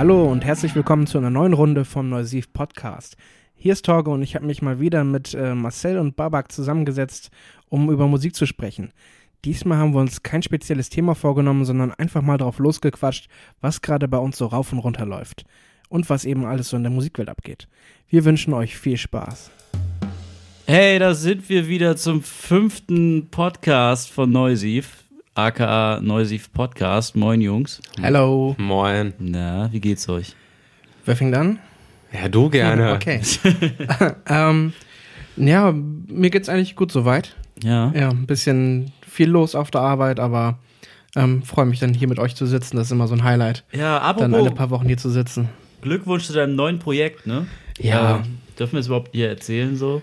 Hallo und herzlich willkommen zu einer neuen Runde vom Neusiv Podcast. Hier ist Torge und ich habe mich mal wieder mit äh, Marcel und Babak zusammengesetzt, um über Musik zu sprechen. Diesmal haben wir uns kein spezielles Thema vorgenommen, sondern einfach mal drauf losgequatscht, was gerade bei uns so rauf und runter läuft und was eben alles so in der Musikwelt abgeht. Wir wünschen euch viel Spaß. Hey, da sind wir wieder zum fünften Podcast von Neusiv, aka Neusiv Podcast. Moin Jungs. Hello. Moin. Na, wie geht's euch? Wer fängt an? Ja, du gerne. Okay. ähm, ja, mir geht's eigentlich gut soweit. Ja. Ja, ein bisschen viel los auf der Arbeit, aber ähm, freue mich dann hier mit euch zu sitzen. Das ist immer so ein Highlight, Ja, dann alle paar Wochen hier zu sitzen. Glückwunsch zu deinem neuen Projekt, ne? Ja. Äh, dürfen wir es überhaupt hier erzählen so?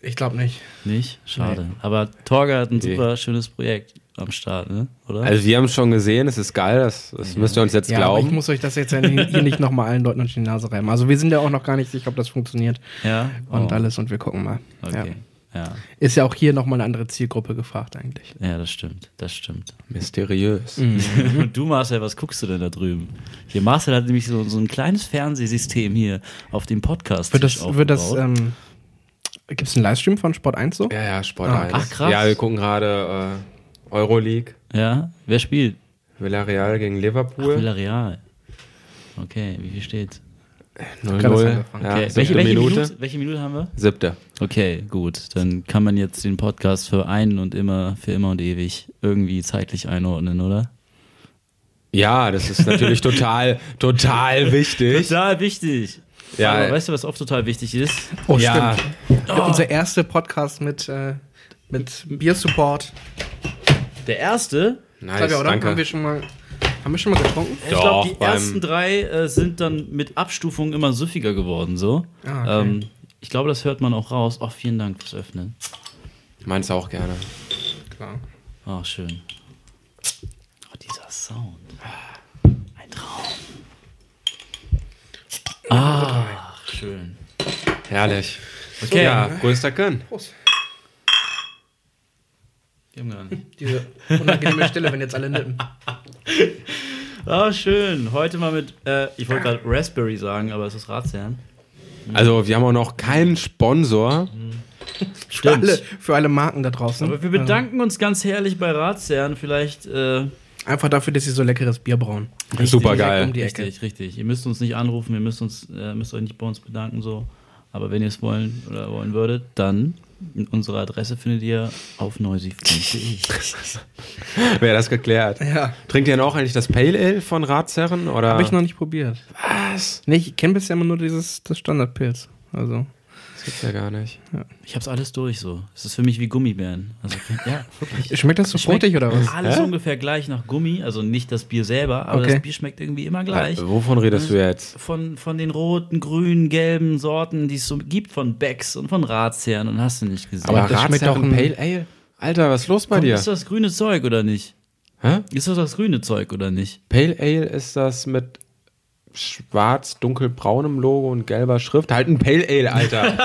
Ich glaube nicht. Nicht? Schade. Aber Torge hat ein Nee. super schönes Projekt am Start, ne? Oder? Also wir haben es schon gesehen, es ist geil, das, das müsst ihr uns jetzt Ja, aber ich glauben. muss euch das jetzt ja hier nicht nochmal allen Leuten unter die Nase reiben. Also wir sind ja auch noch gar nicht sicher, ob das funktioniert ja. und Oh, alles und wir gucken mal. Okay. Ja. Ja. Ist ja auch hier nochmal eine andere Zielgruppe gefragt eigentlich. ja, das stimmt. Das stimmt. Mysteriös. Mhm. Und du, Marcel, was guckst du denn da drüben? Hier, Marcel hat nämlich so, so ein kleines Fernsehsystem hier auf dem Podcast. Wird das, wird das, ähm, gibt es einen Livestream von Sport 1 so? Ja, ja, Sport Ah, 1. ach, krass. Ja, wir gucken gerade äh, Euroleague, ja, wer spielt? Villarreal gegen Ach, Liverpool. Villarreal. Okay, wie viel steht? 0-0. Gerade ist angefangen. Ja, Okay. siebte welche, welche, Minute. Minute? welche Minute haben wir? Siebte. Okay, gut. Dann kann man jetzt den Podcast für einen und immer, für immer und ewig irgendwie zeitlich einordnen, oder? Ja, das ist natürlich total, total wichtig. Total wichtig. Ja. Aber weißt du, was oft total wichtig ist? Oh, Ja. stimmt. Unser erster Podcast mit, äh, mit Biersupport. Der erste, Nice, ja, oder? danke. Haben wir schon mal, haben wir schon mal getrunken? ich glaube, die beim- ersten drei äh, sind dann mit Abstufung immer süffiger geworden, so. Ah, okay. ähm, ich glaube, das hört man auch raus. Oh, vielen Dank fürs Öffnen. Meins auch gerne. Klar. Oh, schön. Oh, dieser Sound. Ein Traum. Ach, schön. Herrlich. Okay. Ja, größter Gönn. Prost. Wir haben gar nicht. Diese unangenehme Stille, wenn jetzt alle nippen. Ah, schön. Heute mal mit, äh, ich wollte gerade Raspberry sagen, aber es ist Ratsherrn. Also wir haben auch noch keinen Sponsor. Für alle, für alle Marken da draußen. Aber wir bedanken uns ganz herrlich bei Ratsherrn. Vielleicht, äh, Einfach dafür, dass sie so leckeres Bier brauen. Super geil. um die Ecke. richtig, richtig. Ihr müsst uns nicht anrufen, ihr müsst uns, äh, müsst euch nicht bei uns bedanken, so. Aber wenn ihr es wollen oder wollen würdet, dann unsere Adresse findet ihr auf neusiv.de. Wäre das geklärt. Ja, Trinkt ihr denn auch eigentlich das Pale Ale von Ratsherren? Oder? habe ich noch nicht probiert. Was? Nee, ich kenne bisher immer nur dieses das Standardpilz. Also, Das gibt's ja gar nicht. Ich hab's alles durch so. Es ist für mich wie Gummibären. Also, ja, wirklich. schmeckt das so fruchtig oder was? Alles Hä? ungefähr gleich nach Gummi, also nicht das Bier selber, aber Okay. das Bier schmeckt irgendwie immer gleich. Äh, Wovon redest du jetzt? Von, von den roten, grünen, gelben Sorten, die es so gibt, von Becks und von Ratsherren und hast du nicht gesehen. Aber das schmeckt doch ein- Pale Ale? Alter, was ist los bei Komm, dir? Ist das grüne Zeug oder nicht? Hä? Ist das das grüne Zeug oder nicht? Pale Ale ist das mit schwarz, dunkelbraunem Logo und gelber Schrift. Halt ein Pale Ale, Alter.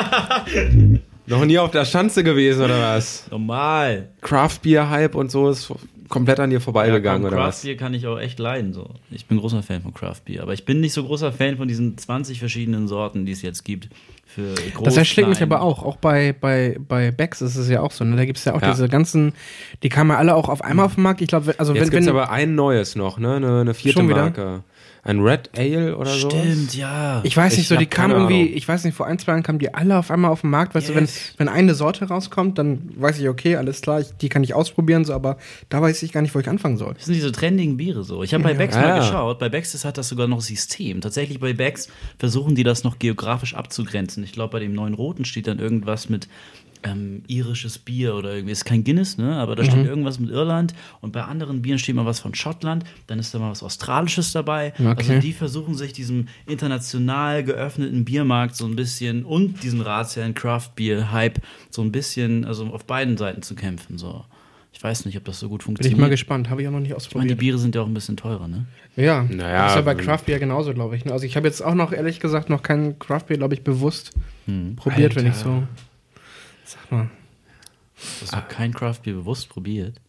Noch nie auf der Schanze gewesen oder was? Normal. Craft Beer Hype und so ist komplett an dir vorbeigegangen oder Craft was? Beer kann ich auch echt leiden. So. Ich bin großer Fan von Craft Beer, aber ich bin nicht so großer Fan von diesen 20 verschiedenen Sorten, die es jetzt gibt. Für groß, Das erschlägt mich aber auch. Auch bei, bei, bei Becks ist es ja auch so. Ne? Da gibt es ja auch Ja. diese ganzen, die kamen ja alle auch auf einmal auf den Markt. Ich glaube, also Jetzt wenn, gibt's wenn aber ein neues noch, ne? Eine, eine vierte Schon wieder? Ein Red Ale oder so. Stimmt, ja. ich weiß nicht Ich so, die kamen irgendwie, Ahnung. ich weiß nicht, vor ein, zwei Jahren kamen die alle auf einmal auf den Markt. Weißt du, wenn, Yes. wenn eine Sorte rauskommt, dann weiß ich, okay, alles klar, ich, die kann ich ausprobieren, so, aber da weiß ich gar nicht, wo ich anfangen soll. Das sind diese trendigen Biere so. Ich habe bei Becks Ah, mal ja. geschaut. Bei Becks ist- hat das sogar noch System. Tatsächlich bei Becks versuchen die das noch geografisch abzugrenzen. Ich glaube, bei dem neuen Roten steht dann irgendwas mit ähm, irisches Bier oder irgendwie. Ist kein Guinness, ne? Aber da steht irgendwas mit Irland. Und bei anderen Bieren steht mal was von Schottland. Dann ist da mal was Australisches dabei. Okay. Also die versuchen sich diesem international geöffneten Biermarkt so ein bisschen und diesem Ratsherren Craft Beer Hype so ein bisschen, also auf beiden Seiten zu kämpfen. So. Ich weiß nicht, ob das so gut Bin funktioniert. ich mal gespannt, habe ich auch noch nicht Ich meine, die ausprobiert. Biere sind ja auch ein bisschen teurer, ne? Ja, Naja, das ist ja bei ähm, Craft Beer genauso, glaube ich. ne? Also ich habe jetzt auch noch, ehrlich gesagt, noch kein Craft Beer, glaube ich, bewusst probiert, wenn ich so, sag mal. Hast du kein Craft Beer bewusst probiert?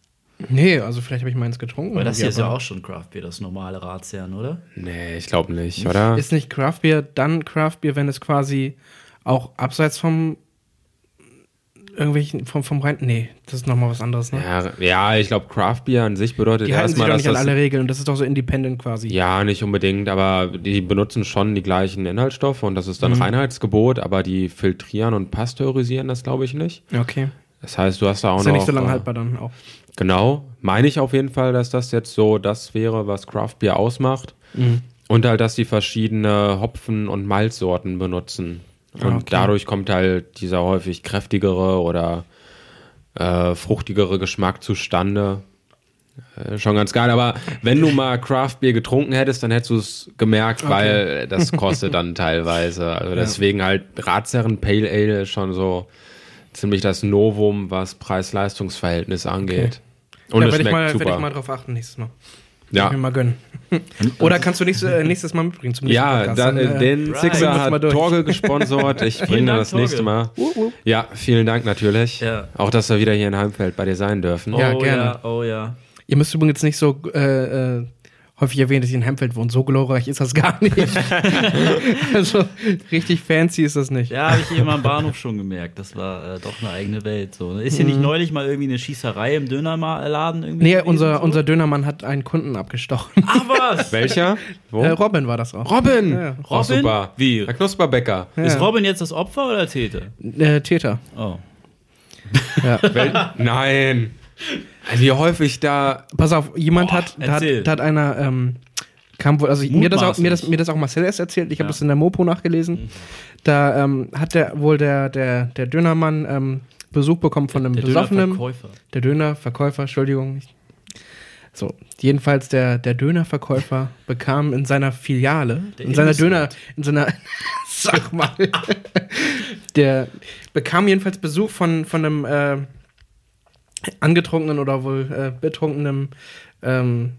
Nee, also vielleicht habe ich meins getrunken. Weil das hier ist ja aber auch schon Craft Beer, das normale Ratsherrn, oder? Nee, ich glaube nicht, oder? Ist nicht Craft Beer dann Craft Beer, wenn es quasi auch abseits vom irgendwelchen vom vom rein nee, das ist nochmal was anderes, ne? Ja, ja ich glaube, Craft Beer an sich bedeutet die halten sich erstmal, doch nicht an alle Regeln und das ist doch so independent quasi. Ja, nicht unbedingt, aber die benutzen schon die gleichen Inhaltsstoffe und das ist Mhm. dann Reinheitsgebot, aber die filtrieren und pasteurisieren das, glaube ich, nicht. Okay. Das heißt, du hast da auch Ist ja noch. nicht so lange äh, haltbar dann auch. Genau, meine ich auf jeden Fall, dass das jetzt so das wäre, was Craft Beer ausmacht. Mhm. Und halt, dass die verschiedene Hopfen- und Malzsorten benutzen. Und Ah, okay. dadurch kommt halt dieser häufig kräftigere oder äh, fruchtigere Geschmack zustande. Äh, schon ganz geil, aber wenn du mal Craft Beer getrunken hättest, dann hättest du es gemerkt, weil das kostet dann teilweise. Also deswegen halt Ratsherren Pale Ale ist schon so ziemlich das Novum, was Preis-Leistungs-Verhältnis angeht. Und ja, es werde ich, mal, werd ich mal drauf achten nächstes Mal. Ja. Ich mir mal gönnen. Oder kannst du nächstes, äh, nächstes Mal mitbringen zum nächsten Ja, Podcast? da, Dann, äh, den right. Sixer hat. Torge gesponsert. Ich bringe das nächste Torge. Mal. Ja, vielen Dank natürlich. Ja. Auch, dass wir wieder hier in Heimfeld bei dir sein dürfen. Ja, oh gerne. ja, oh ja. Ihr müsst übrigens nicht so äh, äh, häufig erwähnen, dass ihr in Hempfeld wohnt. So glorreich ist das gar nicht. also richtig fancy ist das nicht. Ja, habe ich eben am Bahnhof schon gemerkt. Das war äh, doch eine eigene Welt. So. Ist hier nicht neulich mal irgendwie eine Schießerei im Dönerladen irgendwie? Nee, unser, so? unser Dönermann hat einen Kunden abgestochen. Ach was! Welcher? Wo? Äh, Robin war das auch. Robin! Ja. Oh, Robin? super. Wie? Herr Knusperbäcker. Ist Robin jetzt das Opfer oder Täter? Äh, Täter. Oh. Ja. Nein. Wie häufig da. Pass auf, jemand hat, da hat, da hat einer, ähm, kam wohl, also mir das, auch, mir, das, mir das auch Marcel erst erzählt, ich habe Ja. das in der Mopo nachgelesen. Da ähm, hat der wohl der, der, der Dönermann ähm, Besuch bekommen von einem Der besoffenen. Dönerverkäufer. Der Dönerverkäufer, Entschuldigung. So, jedenfalls der, der Dönerverkäufer bekam in seiner Filiale, Der in seiner. Döner, in seiner, sag mal, der bekam jedenfalls Besuch von, von einem äh, angetrunkenen oder wohl äh, betrunkenen ähm,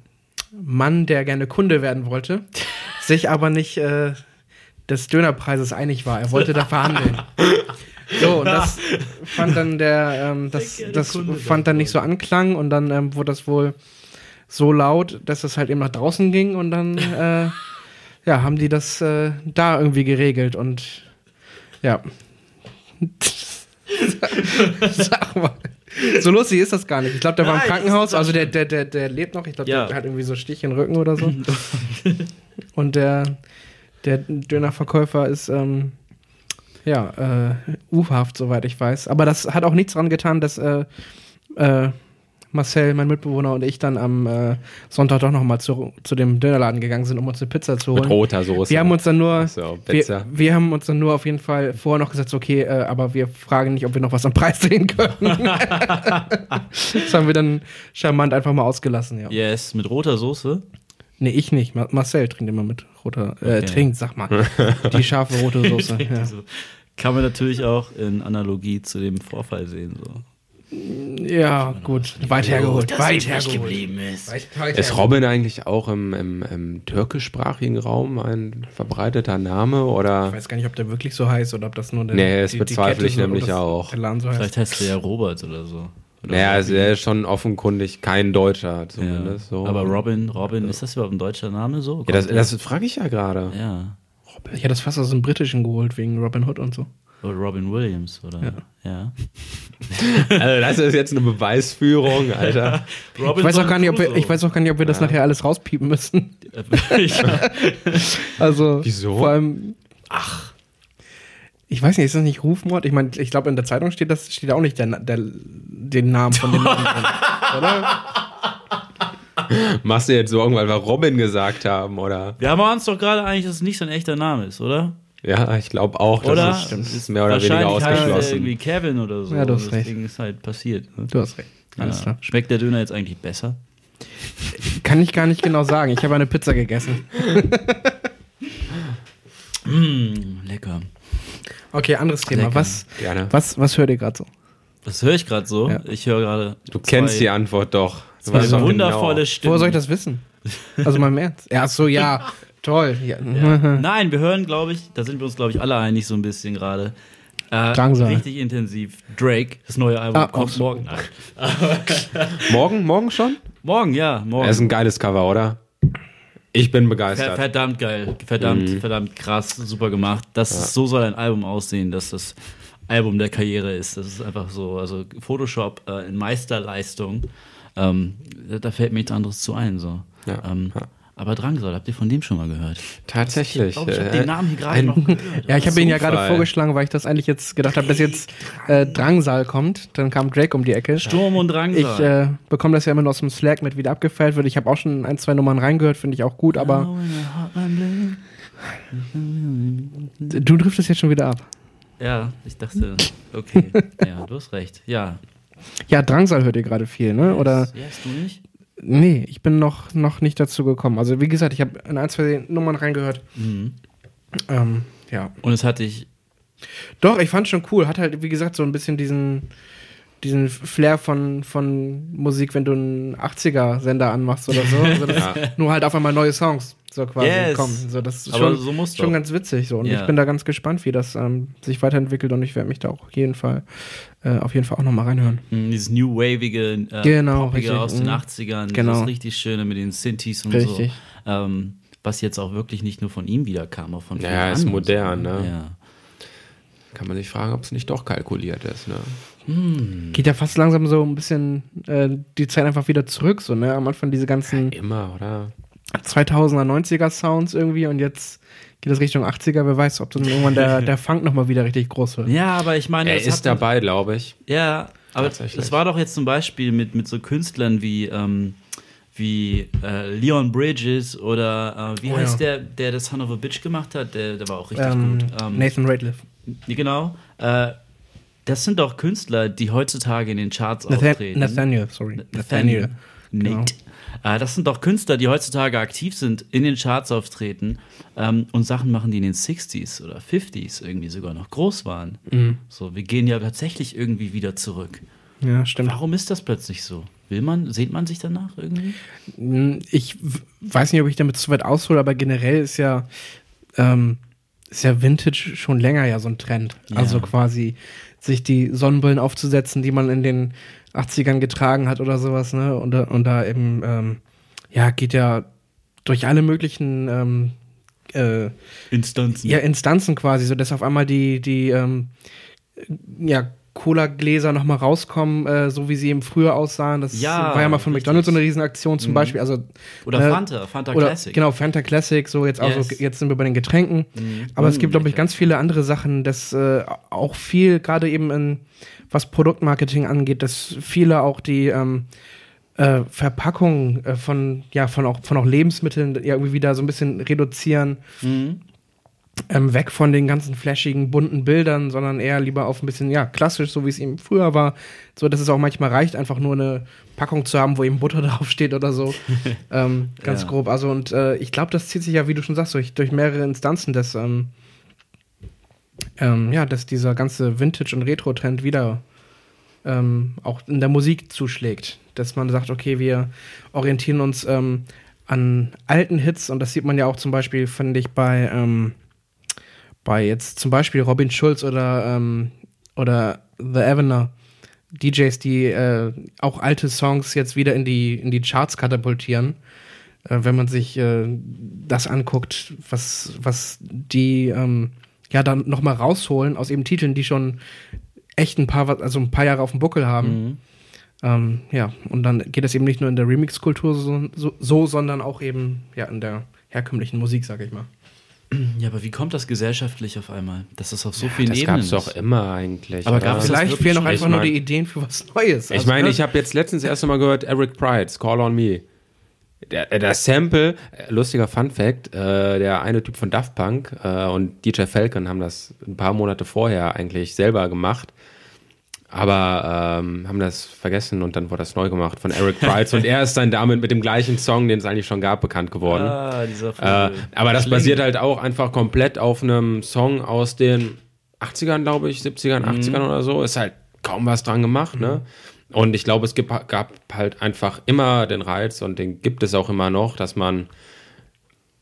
Mann, der gerne Kunde werden wollte, sich aber nicht äh, des Dönerpreises einig war. Er wollte da verhandeln. So, und das fand dann der, ähm, das, das Kunde fand dann nicht so Anklang und dann ähm, wurde das wohl so laut, dass es halt eben nach draußen ging und dann äh, ja, haben die das äh, da irgendwie geregelt und ja. Sag mal. So lustig ist das gar nicht. Ich glaube, der war im Nein, Krankenhaus, also der, der, der, der lebt noch. Ich glaube, Ja. der hat irgendwie so Stich in den Rücken oder so. und der, der Dönerverkäufer ist ähm, ja äh, U-Haft, soweit ich weiß. Aber das hat auch nichts dran getan, dass äh, äh, Marcel, mein Mitbewohner und ich dann am äh, Sonntag doch noch mal zu, zu dem Dönerladen gegangen sind, um uns eine Pizza zu holen. Mit roter Soße. Wir haben uns dann nur, So, Pizza. wir, wir haben uns dann nur auf jeden Fall vorher noch gesagt, okay, äh, aber wir fragen nicht, ob wir noch was am Preis sehen können. das haben wir dann charmant einfach mal ausgelassen, ja. Yes, mit roter Soße. Nee, ich nicht. Ma Marcel trinkt immer mit roter, äh, Okay. trinkt, sag mal. Die scharfe rote Soße. ja. Kann man natürlich auch in Analogie zu dem Vorfall sehen. So. Ja, gut. Weit hergeholt. Weit hergeholt. geblieben ist. Weit, weit Ist hergeholt. Robin eigentlich auch im, im, im türkischsprachigen Raum ein verbreiteter Name Ich oder? weiß gar nicht, ob der wirklich so heißt oder ob das nur der Nee, das die- die bezweifle Kette ich so- nämlich oder das- auch. So heißt. Vielleicht heißt er ja Robert oder so. Oder Naja, also Robin. er ist schon offenkundig kein Deutscher ja. zumindest. So. Aber Robin, Robin, ist das überhaupt ein deutscher Name so? Ja, das, das frage ich ja gerade. ja. Ich hätte das fast aus dem Britischen geholt, wegen Robin Hood und so. Oder Robin Williams, oder? Ja. Also das ist jetzt eine Beweisführung, Alter. Robin Ich weiß, auch gar nicht, ob wir, ich weiß auch gar nicht, ob wir das nachher alles rauspiepen müssen. ich, Also, Wieso? Vor allem, ach. Ich weiß nicht, ist das nicht Rufmord? Ich meine, ich glaube, in der Zeitung steht das steht auch nicht der, der, den Namen von dem Mann drin. Oder? Machst du jetzt Sorgen, weil wir Robin gesagt haben, oder? wir haben uns doch gerade eigentlich, dass es nicht sein echter Name ist, oder? Ja, ich glaube auch, das Oder? ist, das ist mehr oder weniger er ausgeschlossen. irgendwie Kevin oder so. Ja, du hast das recht. Ding ist halt passiert. Ne? Du hast recht. Alles Ja. klar. Schmeckt der Döner jetzt eigentlich besser? Kann ich gar nicht genau sagen. Ich habe eine Pizza gegessen. Mm, lecker. Okay, anderes Thema. Lecker. Was, Gerne. was, was hört ihr gerade so? Das höre ich gerade so. Ja. Ich höre gerade. Du kennst die zwei, Antwort doch. Zwei weißt doch wundervolle genau. Stimmen. Woher soll ich das wissen? Also mal im Ernst. Ja, so, ja. Toll. Ja. Ja. Nein, wir hören, glaube ich, da sind wir uns, glaube ich, alle einig so ein bisschen gerade. Äh, Drangsal. Richtig intensiv. Drake, das neue Album Ah, kommt auch- morgen. Morgen, morgen schon? Morgen, ja, morgen. Das ist ein geiles Cover, oder? Ich bin begeistert. verdammt geil, verdammt, Mhm. verdammt krass, super gemacht. Das ist, so soll ein Album aussehen, dass das Album der Karriere ist. Das ist einfach so, also Photoshop äh, in Meisterleistung. Ähm, da, da fällt mir nichts anderes zu ein. So. Ja, Ähm, ja. Aber Drangsal, habt ihr von dem schon mal gehört? Tatsächlich. Ich glaube, ich habe äh, den Namen hier gerade noch gehört. Ja, ich habe ihn ja gerade vorgeschlagen, weil ich das eigentlich jetzt gedacht habe, dass jetzt äh, Drangsal kommt. Dann kam Drake um die Ecke. Sturm und Drangsal. Ich äh, bekomme das ja immer nur aus dem Slack mit, wie der abgefeiert wird. Ich habe auch schon ein, zwei Nummern reingehört, finde ich auch gut, aber du driftest jetzt schon wieder ab. Ja, ich dachte, okay. ja, du hast recht. Ja. Ja, Drangsal hört ihr gerade viel, ne? Oder? Ja, hast du nicht? Nee, ich bin noch, noch nicht dazu gekommen. Also wie gesagt, ich habe in ein, zwei Nummern reingehört. Mhm. Ähm, ja. Und es hatte ich. Doch, ich fand schon cool. Hat halt, wie gesagt, so ein bisschen diesen, diesen Flair von, von Musik, wenn du einen 80er-Sender anmachst oder so. also das Ja. Nur halt auf einmal neue Songs so quasi Yes. kommen. So, das ist Aber schon, so muss schon doch. ganz witzig. So. Und Ja. ich bin da ganz gespannt, wie das ähm, sich weiterentwickelt und ich werde mich da auch auf jeden Fall, äh, auf jeden Fall auch nochmal reinhören. mh, Dieses New Wavige, äh, Genau, richtig, aus den mhm. 80ern, Genau. das richtig Schöne mit den Synthes und Richtig. so. Ähm, was jetzt auch wirklich nicht nur von ihm wiederkam, auch von Ja, ist modern, ne? Ja. Kann man sich fragen, ob es nicht doch kalkuliert ist. Ne? Geht ja fast langsam so ein bisschen äh, die Zeit einfach wieder zurück. So, ne? Am Anfang diese ganzen Immer, oder? 2000er, 90er Sounds irgendwie und jetzt geht es Richtung 80er. Wer weiß, ob dann irgendwann der, der Funk nochmal wieder richtig groß wird. ja, aber ich meine, Er es ist dabei, glaube ich. Ja, aber es war doch jetzt zum Beispiel mit, mit so Künstlern wie, ähm, wie äh, Leon Bridges oder äh, wie Oh, heißt ja. der, der das Son of a Bitch gemacht hat? Der, der war auch richtig Ähm, gut. Ähm, Nathan Rateliff. Genau. Äh, das sind doch Künstler, die heutzutage in den Charts Nathan auftreten. Nathaniel, sorry. Nathaniel. Genau. Nate. Äh, das sind doch Künstler, die heutzutage aktiv sind, in den Charts auftreten ähm, und Sachen machen, die in den 60s oder 50s irgendwie sogar noch groß waren. Mhm. So, wir gehen ja tatsächlich irgendwie wieder zurück. Ja, stimmt. Warum ist das plötzlich so? Will man, sehnt man sich danach irgendwie? Mm, Ich weiß nicht, ob ich damit zu weit aushole, aber generell ist ja, ähm, ist ja Vintage schon länger ja so ein Trend. Ja. Also quasi sich die Sonnenbrillen aufzusetzen, die man in den 80ern getragen hat oder sowas, ne? Und, da- und da eben, ähm, ja, geht ja durch alle möglichen ähm, äh, Instanzen. ja, Instanzen quasi, so dass auf einmal die, die ähm, ja, Cola-Gläser nochmal rauskommen, äh, so wie sie eben früher aussahen. Das Ja, war ja mal von richtig. McDonalds so eine Riesenaktion zum Mhm. Beispiel. Also, Oder ne, Fanta, Fanta oder, Classic. Genau, Fanta Classic, so jetzt, also, Yes. jetzt sind wir bei den Getränken. Mhm. Aber es gibt, glaube ich, ganz viele andere Sachen, dass äh, auch viel, gerade eben in, was Produktmarketing angeht, dass viele auch die ähm, äh, Verpackung äh, von, ja, von auch, von auch Lebensmitteln ja irgendwie wieder so ein bisschen reduzieren Mhm. Ähm, weg von den ganzen flashigen, bunten Bildern, sondern eher lieber auf ein bisschen, ja, klassisch, so wie es eben früher war. So, dass es auch manchmal reicht, einfach nur eine Packung zu haben, wo eben Butter draufsteht oder so. ähm, ganz Ja. grob. Also, und äh, ich glaube, das zieht sich ja, wie du schon sagst, durch, durch mehrere Instanzen, dass, ähm, ähm, ja, dass dieser ganze Vintage- und Retro-Trend wieder ähm, auch in der Musik zuschlägt. Dass man sagt, okay, wir orientieren uns ähm, an alten Hits und das sieht man ja auch zum Beispiel, finde ich, bei, ähm, bei jetzt zum Beispiel Robin Schulz oder, ähm, oder The Evener. DJs, die äh, auch alte Songs jetzt wieder in die, in die Charts katapultieren. Äh, wenn man sich äh, das anguckt, was, was die ähm, ja dann nochmal rausholen aus eben Titeln, die schon echt ein paar, also ein paar Jahre auf dem Buckel haben. Mhm. Ähm, ja, und dann geht es eben nicht nur in der Remix-Kultur so, so, so, sondern auch eben ja in der herkömmlichen Musik, sag ich mal. Ja, aber wie kommt das gesellschaftlich auf einmal? Das ist auf so vielen Das Ebenen. gab es doch immer eigentlich. Aber gab's das Vielleicht fehlen auch einfach Ich nur mein- die Ideen für was Neues. Ich Also, meine, ne? ich habe jetzt letztens das erste Mal gehört, Eric Pride's Call on Me. Der, der Sample, äh, lustiger Fun Fact, äh, der eine Typ von Daft Punk äh, und DJ Falcon haben das ein paar Monate vorher eigentlich selber gemacht, aber ähm, haben das vergessen und dann wurde das neu gemacht von Eric Prides und er ist dann damit mit dem gleichen Song, den es eigentlich schon gab, bekannt geworden. Ah, dieser Äh, aber das basiert halt auch einfach komplett auf einem Song aus den 80ern, glaube ich, 70ern, 80ern oder so. Ist halt kaum was dran gemacht, ne? Und ich glaube, es gibt, gab halt einfach immer den Reiz und den gibt es auch immer noch, dass man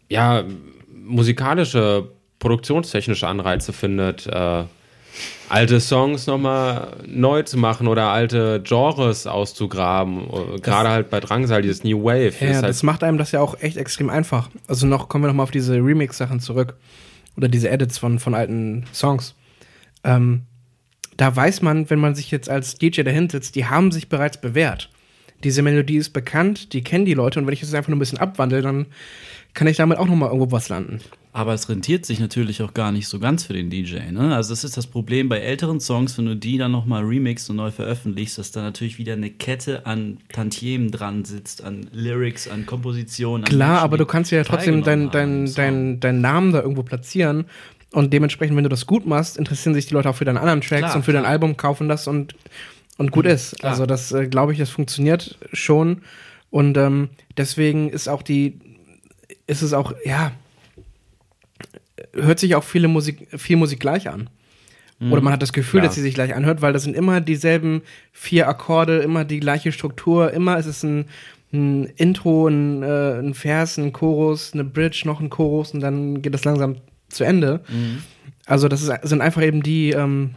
ja musikalische, produktionstechnische Anreize findet, äh, alte Songs nochmal neu zu machen oder alte Genres auszugraben. Gerade halt bei Drangsal, dieses New Wave. Ja, halt das macht einem das ja auch echt extrem einfach. Also noch kommen wir noch mal auf diese Remix-Sachen zurück. Oder diese Edits von, von alten Songs. Ähm, da weiß man, wenn man sich jetzt als DJ dahin sitzt, die haben sich bereits bewährt. Diese Melodie ist bekannt, die kennen die Leute und wenn ich das einfach nur ein bisschen abwandle, dann kann ich damit auch noch mal irgendwo was landen. Aber es rentiert sich natürlich auch gar nicht so ganz für den DJ. Ne? Also das ist das Problem bei älteren Songs, wenn du die dann noch mal remixst und neu veröffentlichst, dass da natürlich wieder eine Kette an Tantiemen dran sitzt, an Lyrics, an Kompositionen. An Klar, Menschen, aber du kannst ja trotzdem deinen dein, dein, dein Namen da irgendwo platzieren. Und dementsprechend, wenn du das gut machst, interessieren sich die Leute auch für deine anderen Tracks Klar, und für dein klar. Album, kaufen das und, und gut ist. klar. Also das äh, glaube ich, das funktioniert schon. Und ähm, deswegen ist auch die, ist es auch, ja, hört sich auch viele Musik, viel Musik gleich an. Oder man hat das Gefühl, Klar. dass sie sich gleich anhört, weil das sind immer dieselben vier Akkorde, immer die gleiche Struktur, immer ist es ein, ein Intro, ein, äh, ein Vers, ein Chorus, eine Bridge, noch ein Chorus und dann geht das langsam zu Ende. Also das ist, sind einfach eben die, ähm,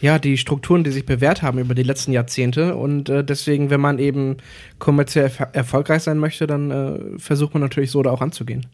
ja, die Strukturen, die sich bewährt haben über die letzten Jahrzehnte und äh, deswegen, wenn man eben kommerziell erf erfolgreich sein möchte, dann äh, versucht man natürlich so da auch anzugehen.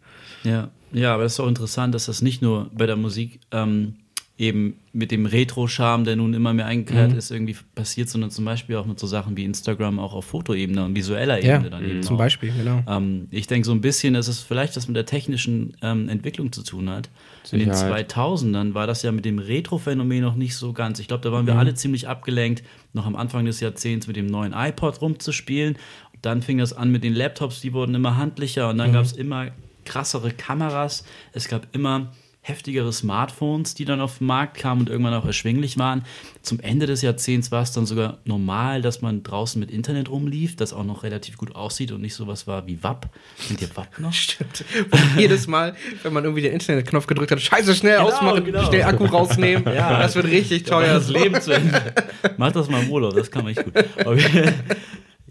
Ja, ja, aber es ist auch interessant, dass das nicht nur bei der Musik ähm, eben mit dem Retro-Charme, der nun immer mehr eingekehrt Mhm. ist, irgendwie passiert, sondern zum Beispiel auch mit so Sachen wie Instagram auch auf Fotoebene und visueller Ja, Ebene dann eben zum auch. Beispiel, genau. Ähm, ich denke so ein bisschen, dass es vielleicht was mit der technischen ähm, Entwicklung zu tun hat. In den Sicherheit. 2000ern war das ja mit dem Retro-Phänomen noch nicht so ganz. Ich glaube, da waren wir alle ziemlich abgelenkt, noch am Anfang des Jahrzehnts mit dem neuen iPod rumzuspielen. Dann fing das an mit den Laptops, die wurden immer handlicher und dann gab es immer krassere Kameras. Es gab immer heftigere Smartphones, die dann auf den Markt kamen und irgendwann auch erschwinglich waren. Zum Ende des Jahrzehnts war es dann sogar normal, dass man draußen mit Internet rumlief, das auch noch relativ gut aussieht und nicht sowas war wie WAP. Kennt ihr WAP noch? Stimmt. Und jedes Mal, wenn man irgendwie den Internetknopf gedrückt hat, scheiße, schnell Genau, ausmachen, genau. schnell Akku rausnehmen. Ja. Das wird richtig teuer. Das Leben zu Ende. Mach das mal im Urlaub, das kann man echt gut. Aber-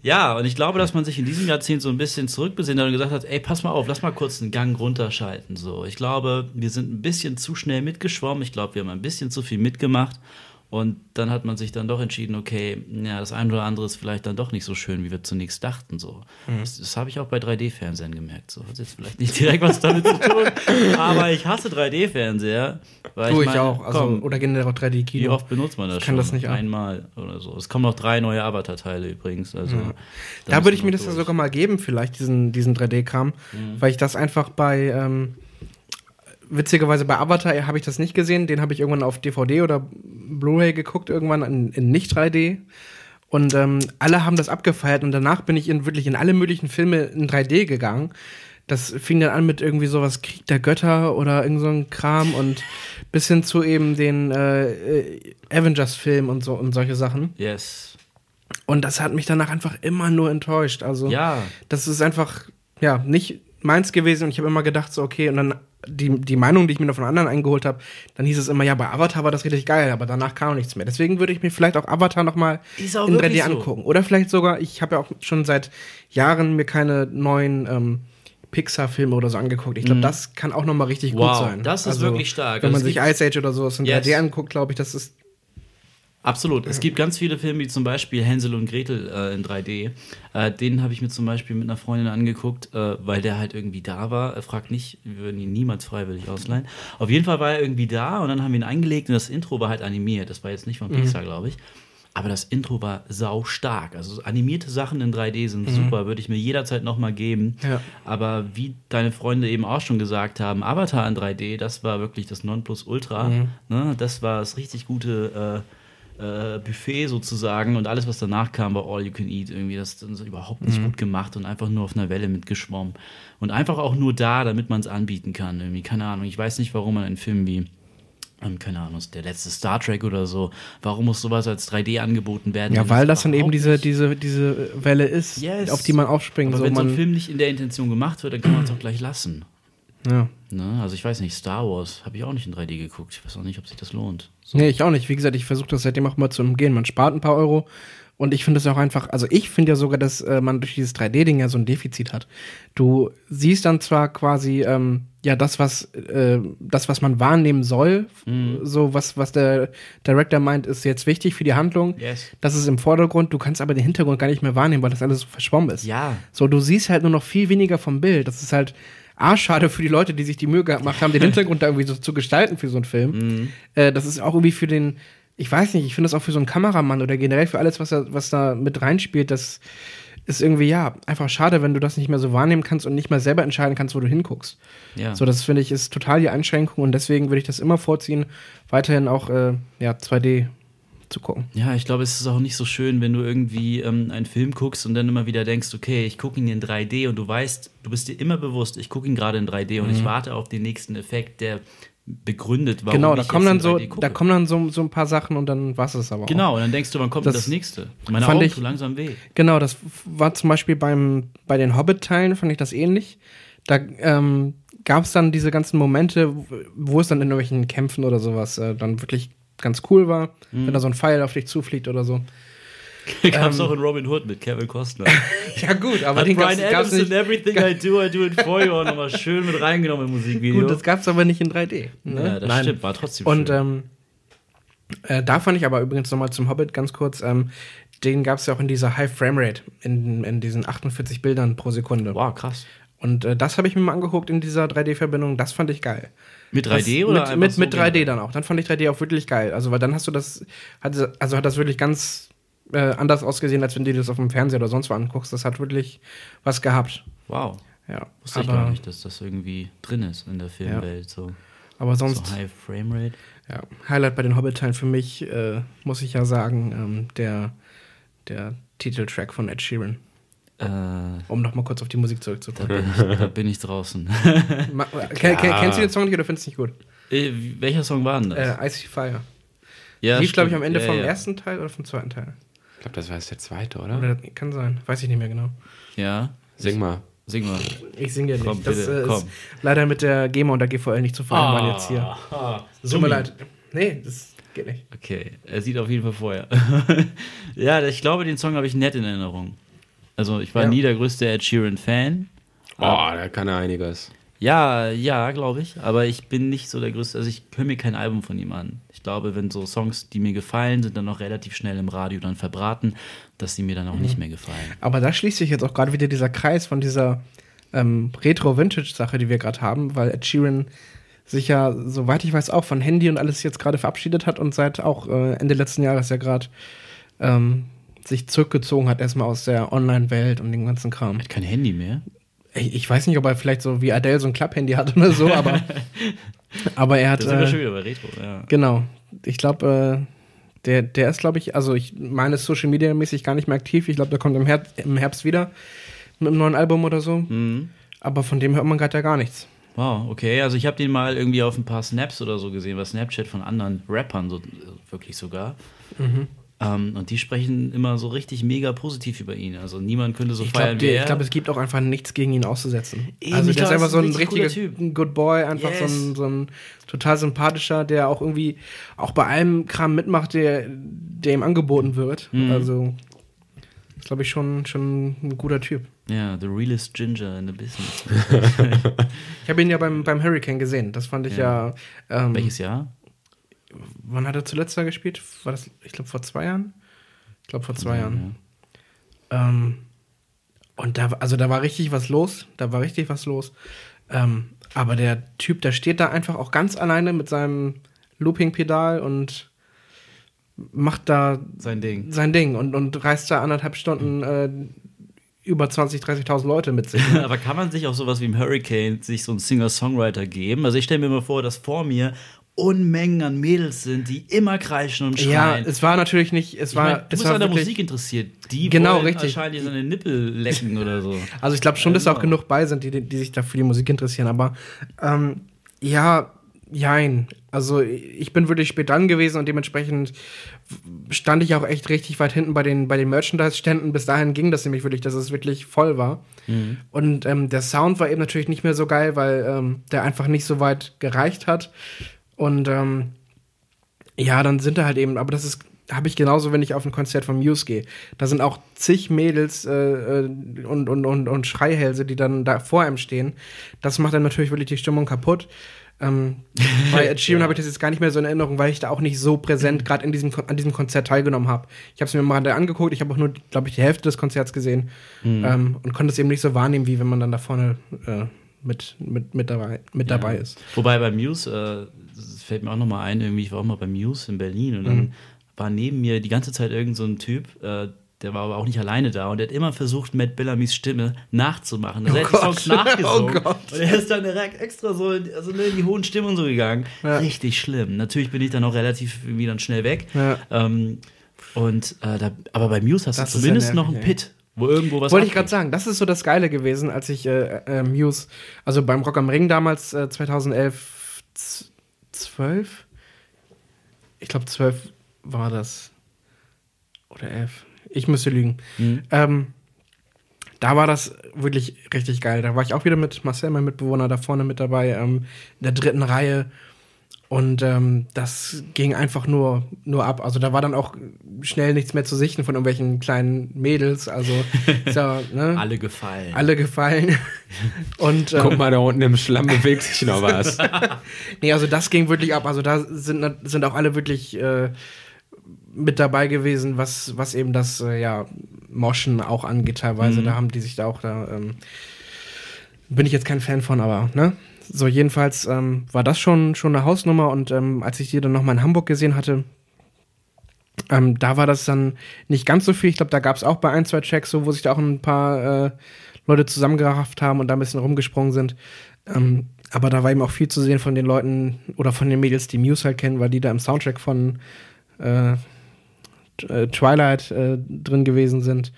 ja, und ich glaube, dass man sich in diesem Jahrzehnt so ein bisschen zurückbesinnt hat und gesagt hat, ey, pass mal auf, lass mal kurz einen Gang runterschalten. So, ich glaube, wir sind ein bisschen zu schnell mitgeschwommen. Ich glaube, wir haben ein bisschen zu viel mitgemacht. Und dann hat man sich dann doch entschieden, okay, ja, das eine oder andere ist vielleicht dann doch nicht so schön, wie wir zunächst dachten. So. Mhm. Das, das habe ich auch bei 3D-Fernsehen gemerkt. So hat jetzt vielleicht nicht direkt was damit zu tun, aber ich hasse 3D-Fernseher. weil Tue ich meine, auch. Also, komm, oder generell auch 3D-Kino. wie oft benutzt man das Ich kann schon? das nicht ab. Einmal oder so. Es kommen noch drei neue Avatar-Teile übrigens. Also, Da würde ich mir das ja sogar mal geben, vielleicht, diesen, diesen 3D-Kram, weil ich das einfach bei, ähm, witzigerweise bei Avatar habe ich das nicht gesehen, den habe ich irgendwann auf DVD oder Blu-ray geguckt, irgendwann in, in nicht 3D. Und ähm, alle haben das abgefeiert und danach bin ich in wirklich in alle möglichen Filme in 3D gegangen. Das fing dann an mit irgendwie sowas Krieg der Götter oder irgend so ein Kram und bis hin zu eben den äh, äh, Avengers-Film und so und solche Sachen. Yes. Und das hat mich danach einfach immer nur enttäuscht. Also Ja. das ist einfach, ja, nicht meins gewesen. Und ich habe immer gedacht, so, okay, und dann die, die Meinung, die ich mir noch von anderen eingeholt habe, dann hieß es immer, ja, bei Avatar war das richtig geil, aber danach kam auch nichts mehr. Deswegen würde ich mir vielleicht auch Avatar noch mal Ist auch in 3D wirklich so. angucken. Oder vielleicht sogar, ich habe ja auch schon seit Jahren mir keine neuen ähm, Pixar-Filme oder so angeguckt. Ich glaube, das kann auch noch mal richtig. Wow, gut sein. das ist wirklich stark. Wenn Also man es sich Ice Age oder sowas in Yes. 3D anguckt, glaube ich, das ist Absolut. Es gibt ganz viele Filme, wie zum Beispiel Hänsel und Gretel äh, in 3D. Äh, den habe ich mir zum Beispiel mit einer Freundin angeguckt, äh, weil der halt irgendwie da war. Er fragt nicht, wir würden ihn niemals freiwillig ausleihen. Auf jeden Fall war er irgendwie da und dann haben wir ihn eingelegt und das Intro war halt animiert. Das war jetzt nicht von Pixar, glaube ich. Aber das Intro war sau stark. Also animierte Sachen in 3D sind super, würde ich mir jederzeit nochmal geben. Ja. Aber wie deine Freunde eben auch schon gesagt haben, Avatar in 3D, das war wirklich das Nonplusultra. Ne? Das war das richtig gute äh, äh, Buffet sozusagen und alles, was danach kam, war All You Can Eat irgendwie. Das ist überhaupt nicht gut gemacht und einfach nur auf einer Welle mitgeschwommen. Und einfach auch nur da, damit man es anbieten kann. Irgendwie, keine Ahnung. Ich weiß nicht, warum man in Filmen wie ähm, keine Ahnung, der letzte Star Trek oder so. Warum muss sowas als 3D angeboten werden? ja, weil es das dann eben diese, diese, diese Welle ist, Yes. auf die man aufspringt. Aber so wenn so ein man, Film nicht in der Intention gemacht wird, dann kann man es auch gleich lassen. Ja. Ne? Also ich weiß nicht, Star Wars habe ich auch nicht in 3D geguckt. Ich weiß auch nicht, ob sich das lohnt. Nee, ich auch nicht. Wie gesagt, ich versuche das seitdem auch mal zu umgehen. Man spart ein paar Euro Und ich finde es auch einfach, also ich finde ja sogar, dass äh, man durch dieses 3D-Ding ja so ein Defizit hat. Du siehst dann zwar quasi, ähm, ja, das, was, äh, das, was man wahrnehmen soll, Mhm. so was, was der Director meint, ist jetzt wichtig für die Handlung. Yes. Das ist im Vordergrund, du kannst aber den Hintergrund gar nicht mehr wahrnehmen, weil das alles so verschwommen ist. Ja. So, du siehst halt nur noch viel weniger vom Bild. Das ist halt A, schade für die Leute, die sich die Mühe gemacht haben, den Hintergrund da irgendwie so zu gestalten für so einen Film. Mhm. Äh, das ist auch irgendwie für den, ich weiß nicht, ich finde das auch für so einen Kameramann oder generell für alles, was da, was da mit reinspielt, das ist irgendwie, ja, einfach schade, wenn du das nicht mehr so wahrnehmen kannst und nicht mehr selber entscheiden kannst, wo du hinguckst. Ja. So, das finde ich ist total die Einschränkung und deswegen würde ich das immer vorziehen, weiterhin auch, äh, ja, 2D zu gucken. Ja, ich glaube, es ist auch nicht so schön, wenn du irgendwie ähm, einen Film guckst und dann immer wieder denkst, okay, ich gucke ihn in 3D und du weißt, du bist dir immer bewusst, ich gucke ihn gerade in 3D und ich warte auf den nächsten Effekt, der begründet, warum Mhm. genau, da ich kommen dann so, 3D gucke. da kommen dann so, so ein paar Sachen und dann war es aber auch. Genau, und dann denkst du, wann kommt Das denn das nächste? Meine fand Augen ich- tun langsam weh. Genau, das war zum Beispiel beim, bei den Hobbit-Teilen, fand ich das ähnlich. Da ähm, gab es dann diese ganzen Momente, wo- wo es dann in irgendwelchen Kämpfen oder sowas äh, dann wirklich ganz cool war, Mhm. wenn da so ein Pfeil auf dich zufliegt oder so. Gab es auch in Robin Hood mit Kevin Costner. Ja, gut, aber Hat den Brian gab's, Adams in. Everything I Do, I Do It For You nochmal schön mit reingenommen im Musikvideo. Gut, das gab's aber nicht in 3D. Ne? ja, das Nein. stimmt, war trotzdem Und schön. ähm, äh, da fand ich aber übrigens nochmal zum Hobbit ganz kurz, ähm, den gab es ja auch in dieser High Framerate, in, in diesen 48 Bildern pro Sekunde. wow, krass. Und äh, das habe ich mir mal angeguckt in dieser 3D-Verbindung, das fand ich geil. Mit 3D das, oder mit, mit, so mit 3D generell? dann auch. Dann fand ich 3D auch wirklich geil. Also, weil dann hast du das, hat, also hat das wirklich ganz äh, anders ausgesehen, als wenn du das auf dem Fernseher oder sonst wo anguckst. Das hat wirklich was gehabt. Wow. Ja. Wusste ich gar nicht, dass das irgendwie drin ist in der Filmwelt. So, Aber so sonst, High Framerate. ja, Highlight bei den Hobbit-Teilen für mich, äh, muss ich ja sagen, ähm, der, der Titeltrack von Ed Sheeran. Äh, Um nochmal kurz auf die Musik da, zurückzukommen. bin ich, da bin ich draußen. Ma- Ken, ken, kennst du den Song nicht oder findest du nicht gut? äh, welcher Song war denn das? Äh, Icy Fire. ja, Lief, glaube ich, am. Ende ja, vom ja. ersten Teil oder vom zweiten Teil. Ich glaube, das war jetzt der zweite, oder? Oder kann sein. Weiß ich nicht mehr genau. Ja, Sing mal. sing mal. Ich singe dir nicht. Komm, das bitte, äh, komm. ist leider mit der GEMA und der GVL nicht zu vereinbaren jetzt hier. Ah, Tut mir leid. Nee, das geht nicht. Okay, er sieht auf jeden Fall vorher. ja, ich glaube, den Song habe ich nett in Erinnerung. Also, ich war Ja. nie der größte Ed Sheeran-Fan. Oh, da kann er einiges. Ja, ja, glaube ich. Aber ich bin nicht so der größte. Also, ich höre mir kein Album von ihm an. Ich glaube, wenn so Songs, die mir gefallen, sind dann noch relativ schnell im Radio dann verbraten, dass sie mir dann auch Mhm. nicht mehr gefallen. Aber da schließt sich jetzt auch gerade wieder dieser Kreis von dieser ähm, Retro-Vintage-Sache, die wir gerade haben, weil Ed Sheeran sich ja, soweit ich weiß, auch von Handy und alles jetzt gerade verabschiedet hat und seit auch äh, Ende letzten Jahres ja gerade ähm, sich zurückgezogen hat, erstmal aus der Online-Welt und dem ganzen Kram. Kein Handy mehr. Ich, ich weiß nicht, ob er vielleicht so wie Adele so ein Klapp-Handy hat oder so, aber, aber er hat. Da sind wir Äh, schon wieder bei Retro, ja. Genau. Ich glaube, äh, der, der ist, glaube ich, also ich meine Social Media mäßig gar nicht mehr aktiv. Ich glaube, der kommt im, Her im Herbst wieder mit einem neuen Album oder so. Mhm. Aber von dem hört man gerade ja gar nichts. Wow, okay. Also, ich habe den mal irgendwie auf ein paar Snaps oder so gesehen, was Snapchat von anderen Rappern, so, wirklich sogar. Mhm. Ähm, und die sprechen immer so richtig mega positiv über ihn. Also, niemand könnte so Ich feiern glaube, wie er. glaub, es gibt auch einfach nichts gegen ihn auszusetzen. Eben, also ich der ist glaub, einfach so ein ein richtiger Typ. Good Boy, einfach so, Yes. ein, so ein total sympathischer, der auch irgendwie auch bei allem Kram mitmacht, der, der ihm angeboten wird. Mhm. Also ist, glaube ich, schon, schon ein guter Typ. ja, the realest ginger in the business. Ich habe ihn ja beim, beim Hurricane gesehen. Das fand ich ja. ähm, Welches Jahr? Wann hat er zuletzt da gespielt? War das, ich glaube, vor zwei Jahren? Ich glaube, vor zwei Jahren. Ähm, und da, also da war richtig was los. Da war richtig was los. Ähm, aber der Typ, der steht da einfach auch ganz alleine mit seinem Looping-Pedal und macht da Sein Ding. sein Ding und, und reißt da anderthalb Stunden äh, über 20.000, 30.000 Leute mit sich. Aber kann man sich auch sowas wie im Hurricane sich so einen Singer-Songwriter geben? Also ich stelle mir immer vor, dass vor mir Unmengen an Mädels sind, die immer kreischen und ja, schreien. es war natürlich nicht, es ich war, mein, du es bist war an der Musik interessiert. Die Genau, richtig. wahrscheinlich seine Nippel lecken oder so. Also ich glaube schon, dass da auch Genau. genug bei sind, die, die sich da für die Musik interessieren. Aber ähm, ja, jein. Also ich bin wirklich spät dran gewesen und dementsprechend stand ich auch echt richtig weit hinten bei den, bei den Merchandise-Ständen. Bis dahin ging das nämlich wirklich, dass es wirklich voll war. Und ähm, der Sound war eben natürlich nicht mehr so geil, weil ähm, der einfach nicht so weit gereicht hat. Und ähm, ja, dann sind da halt eben, aber das ist habe ich genauso, wenn ich auf ein Konzert von Muse gehe. Da sind auch zig Mädels äh, äh, und, und, und, und Schreihälse, die dann da vor einem stehen. Das macht dann natürlich wirklich die Stimmung kaputt. Ähm, bei Sheeran ja. habe ich das jetzt gar nicht mehr so in Erinnerung, weil ich da auch nicht so präsent gerade in diesem, an diesem Konzert teilgenommen habe. Ich habe es mir mal angeguckt, ich habe auch nur, glaube ich, die Hälfte des Konzerts gesehen mhm. ähm, und konnte es eben nicht so wahrnehmen, wie wenn man dann da vorne äh, mit, mit, mit, dabei, mit ja. dabei ist. Wobei bei Muse, äh, das fällt mir auch noch mal ein, irgendwie, ich war auch mal bei Muse in Berlin und dann mhm. war neben mir die ganze Zeit irgend so ein Typ, äh, der war aber auch nicht alleine da und der hat immer versucht, Matt Bellamys Stimme nachzumachen. Also oh er hat die Songs nachgesungen. Oh und er ist dann direkt extra so in, also in die hohen Stimmen so gegangen. Ja. Richtig schlimm. Natürlich bin ich dann auch relativ irgendwie dann schnell weg. Ja. Ähm, und äh, da, aber bei Muse hast das du zumindest nervig, noch einen Pit. Wo irgendwo was Wollte ich gerade sagen, das ist so das Geile gewesen, als ich äh, äh, Muse, also beim Rock am Ring damals, äh, 2011, 12? Ich glaube, 12 war das. Oder 11. Ich müsste lügen. Mhm. Ähm, da war das wirklich richtig geil. Da war ich auch wieder mit Marcel, mein Mitbewohner, da vorne mit dabei, ähm, in der dritten Reihe. Und ähm, das ging einfach nur, nur ab. Also da war dann auch schnell nichts mehr zu sichten von irgendwelchen kleinen Mädels. Also so, ne? alle gefallen. Alle gefallen. Und, ähm, Guck mal, da unten im Schlamm bewegt sich noch was. nee, also das ging wirklich ab. Also da sind, sind auch alle wirklich äh, mit dabei gewesen, was, was eben das äh, ja, Moschen auch angeht teilweise. Mhm. Da haben die sich da auch da. Ähm, bin ich jetzt kein Fan von, aber ne? So, jedenfalls ähm, war das schon, schon eine Hausnummer und ähm, als ich die dann nochmal in Hamburg gesehen hatte, ähm, da war das dann nicht ganz so viel. Ich glaube, da gab es auch bei ein, zwei Checks, so, wo sich da auch ein paar äh, Leute zusammengerafft haben und da ein bisschen rumgesprungen sind. Ähm, aber da war eben auch viel zu sehen von den Leuten oder von den Mädels, die Muse halt kennen, weil die da im Soundtrack von äh, äh Twilight äh, drin gewesen sind.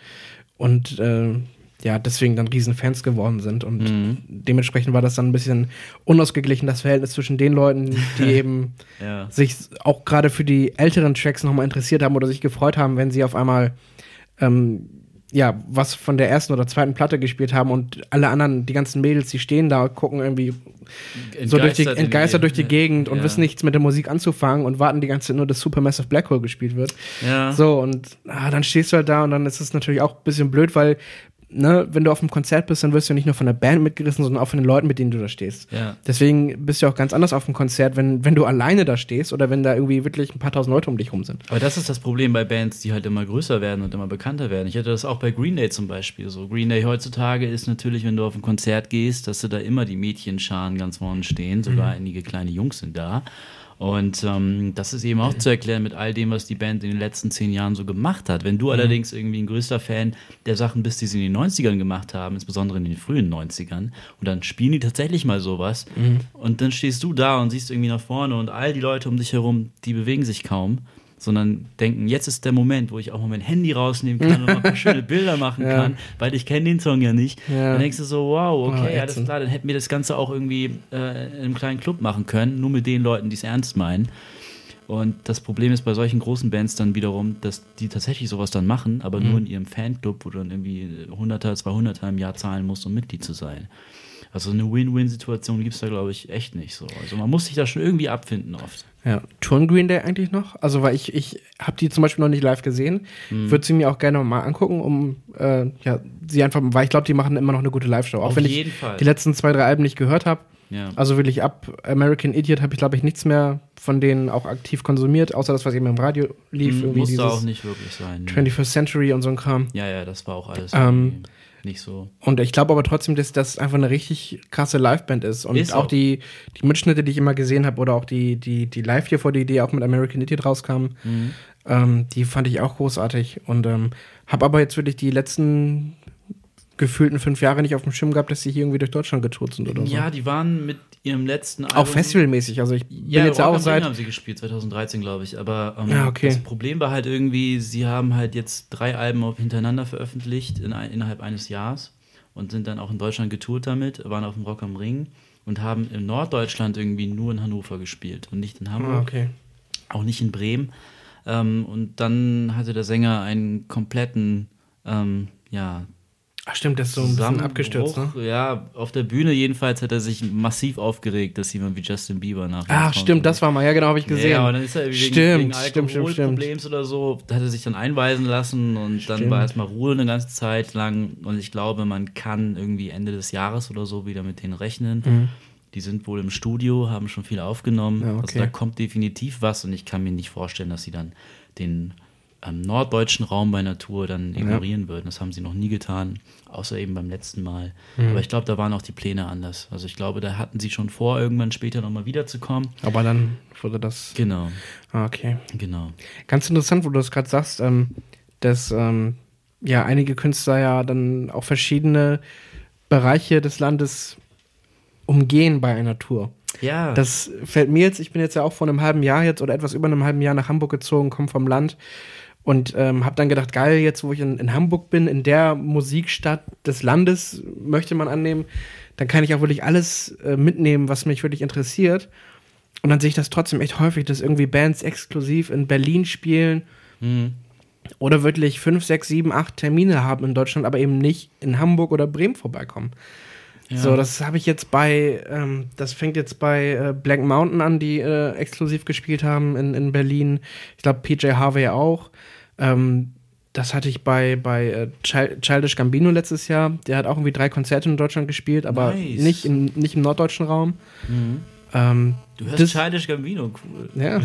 Und äh, ja, deswegen dann Riesenfans geworden sind. Und mhm. dementsprechend war das dann ein bisschen unausgeglichen, das Verhältnis zwischen den Leuten, die eben ja. sich auch gerade für die älteren Tracks nochmal interessiert haben oder sich gefreut haben, wenn sie auf einmal ähm, ja, was von der ersten oder zweiten Platte gespielt haben und alle anderen, die ganzen Mädels, die stehen da und gucken irgendwie entgeistert so durch die, entgeistert durch die Gegend ja. und wissen nichts mit der Musik anzufangen und warten die ganze Zeit nur, dass Supermassive Black Hole gespielt wird. Ja. So, und ah, dann stehst du halt da und dann ist es natürlich auch ein bisschen blöd, weil ne, wenn du auf einem Konzert bist, dann wirst du nicht nur von der Band mitgerissen, sondern auch von den Leuten, mit denen du da stehst. Ja. Deswegen bist du auch ganz anders auf dem Konzert, wenn, wenn du alleine da stehst oder wenn da irgendwie wirklich ein paar tausend Leute um dich rum sind. Aber das ist das Problem bei Bands, die halt immer größer werden und immer bekannter werden. Ich hatte das auch bei Green Day zum Beispiel so. Green Day heutzutage ist natürlich, wenn du auf ein Konzert gehst, dass du da immer die Mädchenscharen ganz vorne stehen, sogar mhm. einige kleine Jungs sind da. Und ähm, das ist eben auch zu erklären mit all dem, was die Band in den letzten zehn Jahren so gemacht hat. Wenn du mhm. allerdings irgendwie ein größter Fan der Sachen bist, die sie in den 90ern gemacht haben, insbesondere in den frühen 90ern, und dann spielen die tatsächlich mal sowas, mhm. und dann stehst du da und siehst irgendwie nach vorne und all die Leute um dich herum, die bewegen sich kaum sondern denken, jetzt ist der Moment, wo ich auch mal mein Handy rausnehmen kann und mal ein paar schöne Bilder machen ja. kann, weil ich kenne den Song ja nicht. Ja. Dann denkst du so, wow, okay, oh, alles klar, dann hätten wir das Ganze auch irgendwie äh, in einem kleinen Club machen können, nur mit den Leuten, die es ernst meinen. Und das Problem ist bei solchen großen Bands dann wiederum, dass die tatsächlich sowas dann machen, aber mhm. nur in ihrem Fanclub, wo du dann irgendwie Hunderter, Zweihunderter im Jahr zahlen musst, um Mitglied zu sein. Also eine Win-Win-Situation gibt es da, glaube ich, echt nicht so. Also man muss sich da schon irgendwie abfinden oft. Ja, touren Green Day eigentlich noch? Also, weil ich, ich habe die zum Beispiel noch nicht live gesehen. Mhm. Würde sie mir auch gerne mal angucken, um äh, ja, sie einfach, weil ich glaube, die machen immer noch eine gute Live-Show. Auch Auf wenn ich Fall. die letzten zwei, drei Alben nicht gehört habe. Ja. Also wirklich ab American Idiot habe ich, glaube ich, nichts mehr von denen auch aktiv konsumiert, außer das, was eben im Radio lief. Mhm, musste auch nicht wirklich sein. 21st Century und so ein Kram. Ja, ja, das war auch alles. Ähm, nicht so. Und ich glaube aber trotzdem, dass das einfach eine richtig krasse Liveband ist. Und ist auch, auch die, die Mitschnitte, die ich immer gesehen habe, oder auch die, die, die Live hier vor die Idee auch mit American Idiot rauskam, mhm. ähm, die fand ich auch großartig. Und ähm, habe aber jetzt wirklich die letzten gefühlten fünf Jahre nicht auf dem Schirm gehabt, dass sie hier irgendwie durch Deutschland getourt sind oder so. Ja, die waren mit ihrem letzten Album. Auch festivalmäßig, also ich bin ja, jetzt auch seit. haben sie gespielt, 2013, glaube ich. Aber ähm, ja, okay. das Problem war halt irgendwie, sie haben halt jetzt drei Alben hintereinander veröffentlicht in, innerhalb eines Jahres und sind dann auch in Deutschland getourt damit, waren auf dem Rock am Ring und haben in Norddeutschland irgendwie nur in Hannover gespielt und nicht in Hamburg. Ah, okay. Auch nicht in Bremen. Ähm, und dann hatte der Sänger einen kompletten, ähm, ja, Ach stimmt, das ist so ein bisschen abgestürzt, ne? Ja, auf der Bühne jedenfalls hat er sich massiv aufgeregt, dass jemand wie Justin Bieber nach Ach, stimmt, das war mal, ja genau, habe ich gesehen. Ja, und dann ist er wegen, Stimmt, wegen. Alkoholproblems oder so, da hat er sich dann einweisen lassen und dann Stimmt. war erstmal Ruhe eine ganze Zeit lang. Und ich glaube, man kann irgendwie Ende des Jahres oder so wieder mit denen rechnen. Die sind wohl im Studio, haben schon viel aufgenommen. Mhm. Ja, okay. Also da kommt definitiv was und ich kann mir nicht vorstellen, dass sie dann den ähm, norddeutschen Raum bei Natur dann ignorieren würden. Das haben sie noch nie getan, außer eben beim letzten Mal. Mhm. Aber ich glaube, da waren auch die Pläne anders. Also ich glaube, da hatten sie schon vor, irgendwann später nochmal wiederzukommen. Aber dann wurde das. Genau, Ah, okay. genau. Ganz interessant, wo du das gerade sagst, ähm, dass ähm, ja einige Künstler ja dann auch verschiedene Bereiche des Landes umgehen bei einer Tour. Ja, Das fällt mir jetzt, ich bin jetzt ja auch vor einem halben Jahr jetzt oder etwas über einem halben Jahr nach Hamburg gezogen, komme vom Land und ähm, habe dann gedacht, geil, jetzt wo ich in, in Hamburg bin, in der Musikstadt des Landes, möchte man annehmen, dann kann ich auch wirklich alles äh, mitnehmen, was mich wirklich interessiert. Und dann sehe ich das trotzdem echt häufig, dass irgendwie Bands exklusiv in Berlin spielen Mhm. oder wirklich fünf, sechs, sieben, acht Termine haben in Deutschland, aber eben nicht in Hamburg oder Bremen vorbeikommen. Ja. So, das habe ich jetzt bei, ähm, das fängt jetzt bei äh, Black Mountain an, die äh, exklusiv gespielt haben in, in Berlin. Ich glaube, PJ Harvey auch. Ähm, das hatte ich bei, bei äh, Chil- Childish Gambino letztes Jahr. Der hat auch irgendwie drei Konzerte in Deutschland gespielt, aber Nice. nicht, im, nicht im norddeutschen Raum. Mhm. Ähm, Du hörst Das- Childish Gambino, cool. ja.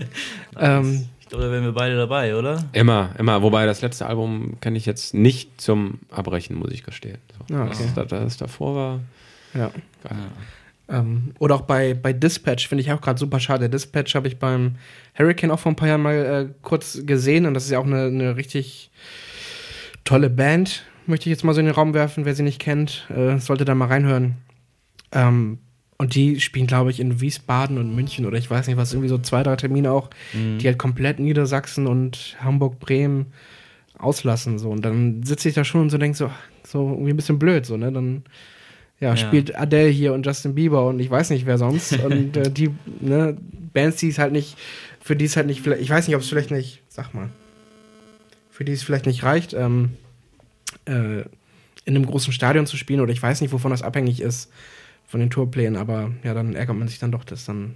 ähm, Ich glaube, da wären wir beide dabei, oder? Immer, immer. Wobei das letzte Album kenne ich jetzt nicht zum Abbrechen, muss ich gestehen. So. Ah, okay. das, das, das davor war. ja. Geil. Ähm, oder auch bei, bei Dispatch finde ich auch gerade super schade. Dispatch habe ich beim Hurricane auch vor ein paar Jahren mal äh, kurz gesehen und das ist ja auch eine, eine richtig tolle Band. Möchte ich jetzt mal so in den Raum werfen, wer sie nicht kennt, äh, sollte da mal reinhören. Ähm, und die spielen, glaube ich, in Wiesbaden und München oder ich weiß nicht was, irgendwie so zwei, drei Termine auch, die halt komplett Niedersachsen und Hamburg, Bremen auslassen. So. Und dann sitze ich da schon und so denke so, so irgendwie ein bisschen blöd, so, ne? Dann ja, Ja. spielt Adele hier und Justin Bieber und ich weiß nicht wer sonst. und äh, die ne, Bands, die es halt nicht, für die es halt nicht, vielleicht, ich weiß nicht, ob es vielleicht nicht, sag mal, für die es vielleicht nicht reicht, ähm, äh, in einem großen Stadion zu spielen oder ich weiß nicht, wovon das abhängig ist von den Tourplänen, aber ja, dann ärgert man sich dann doch, dass dann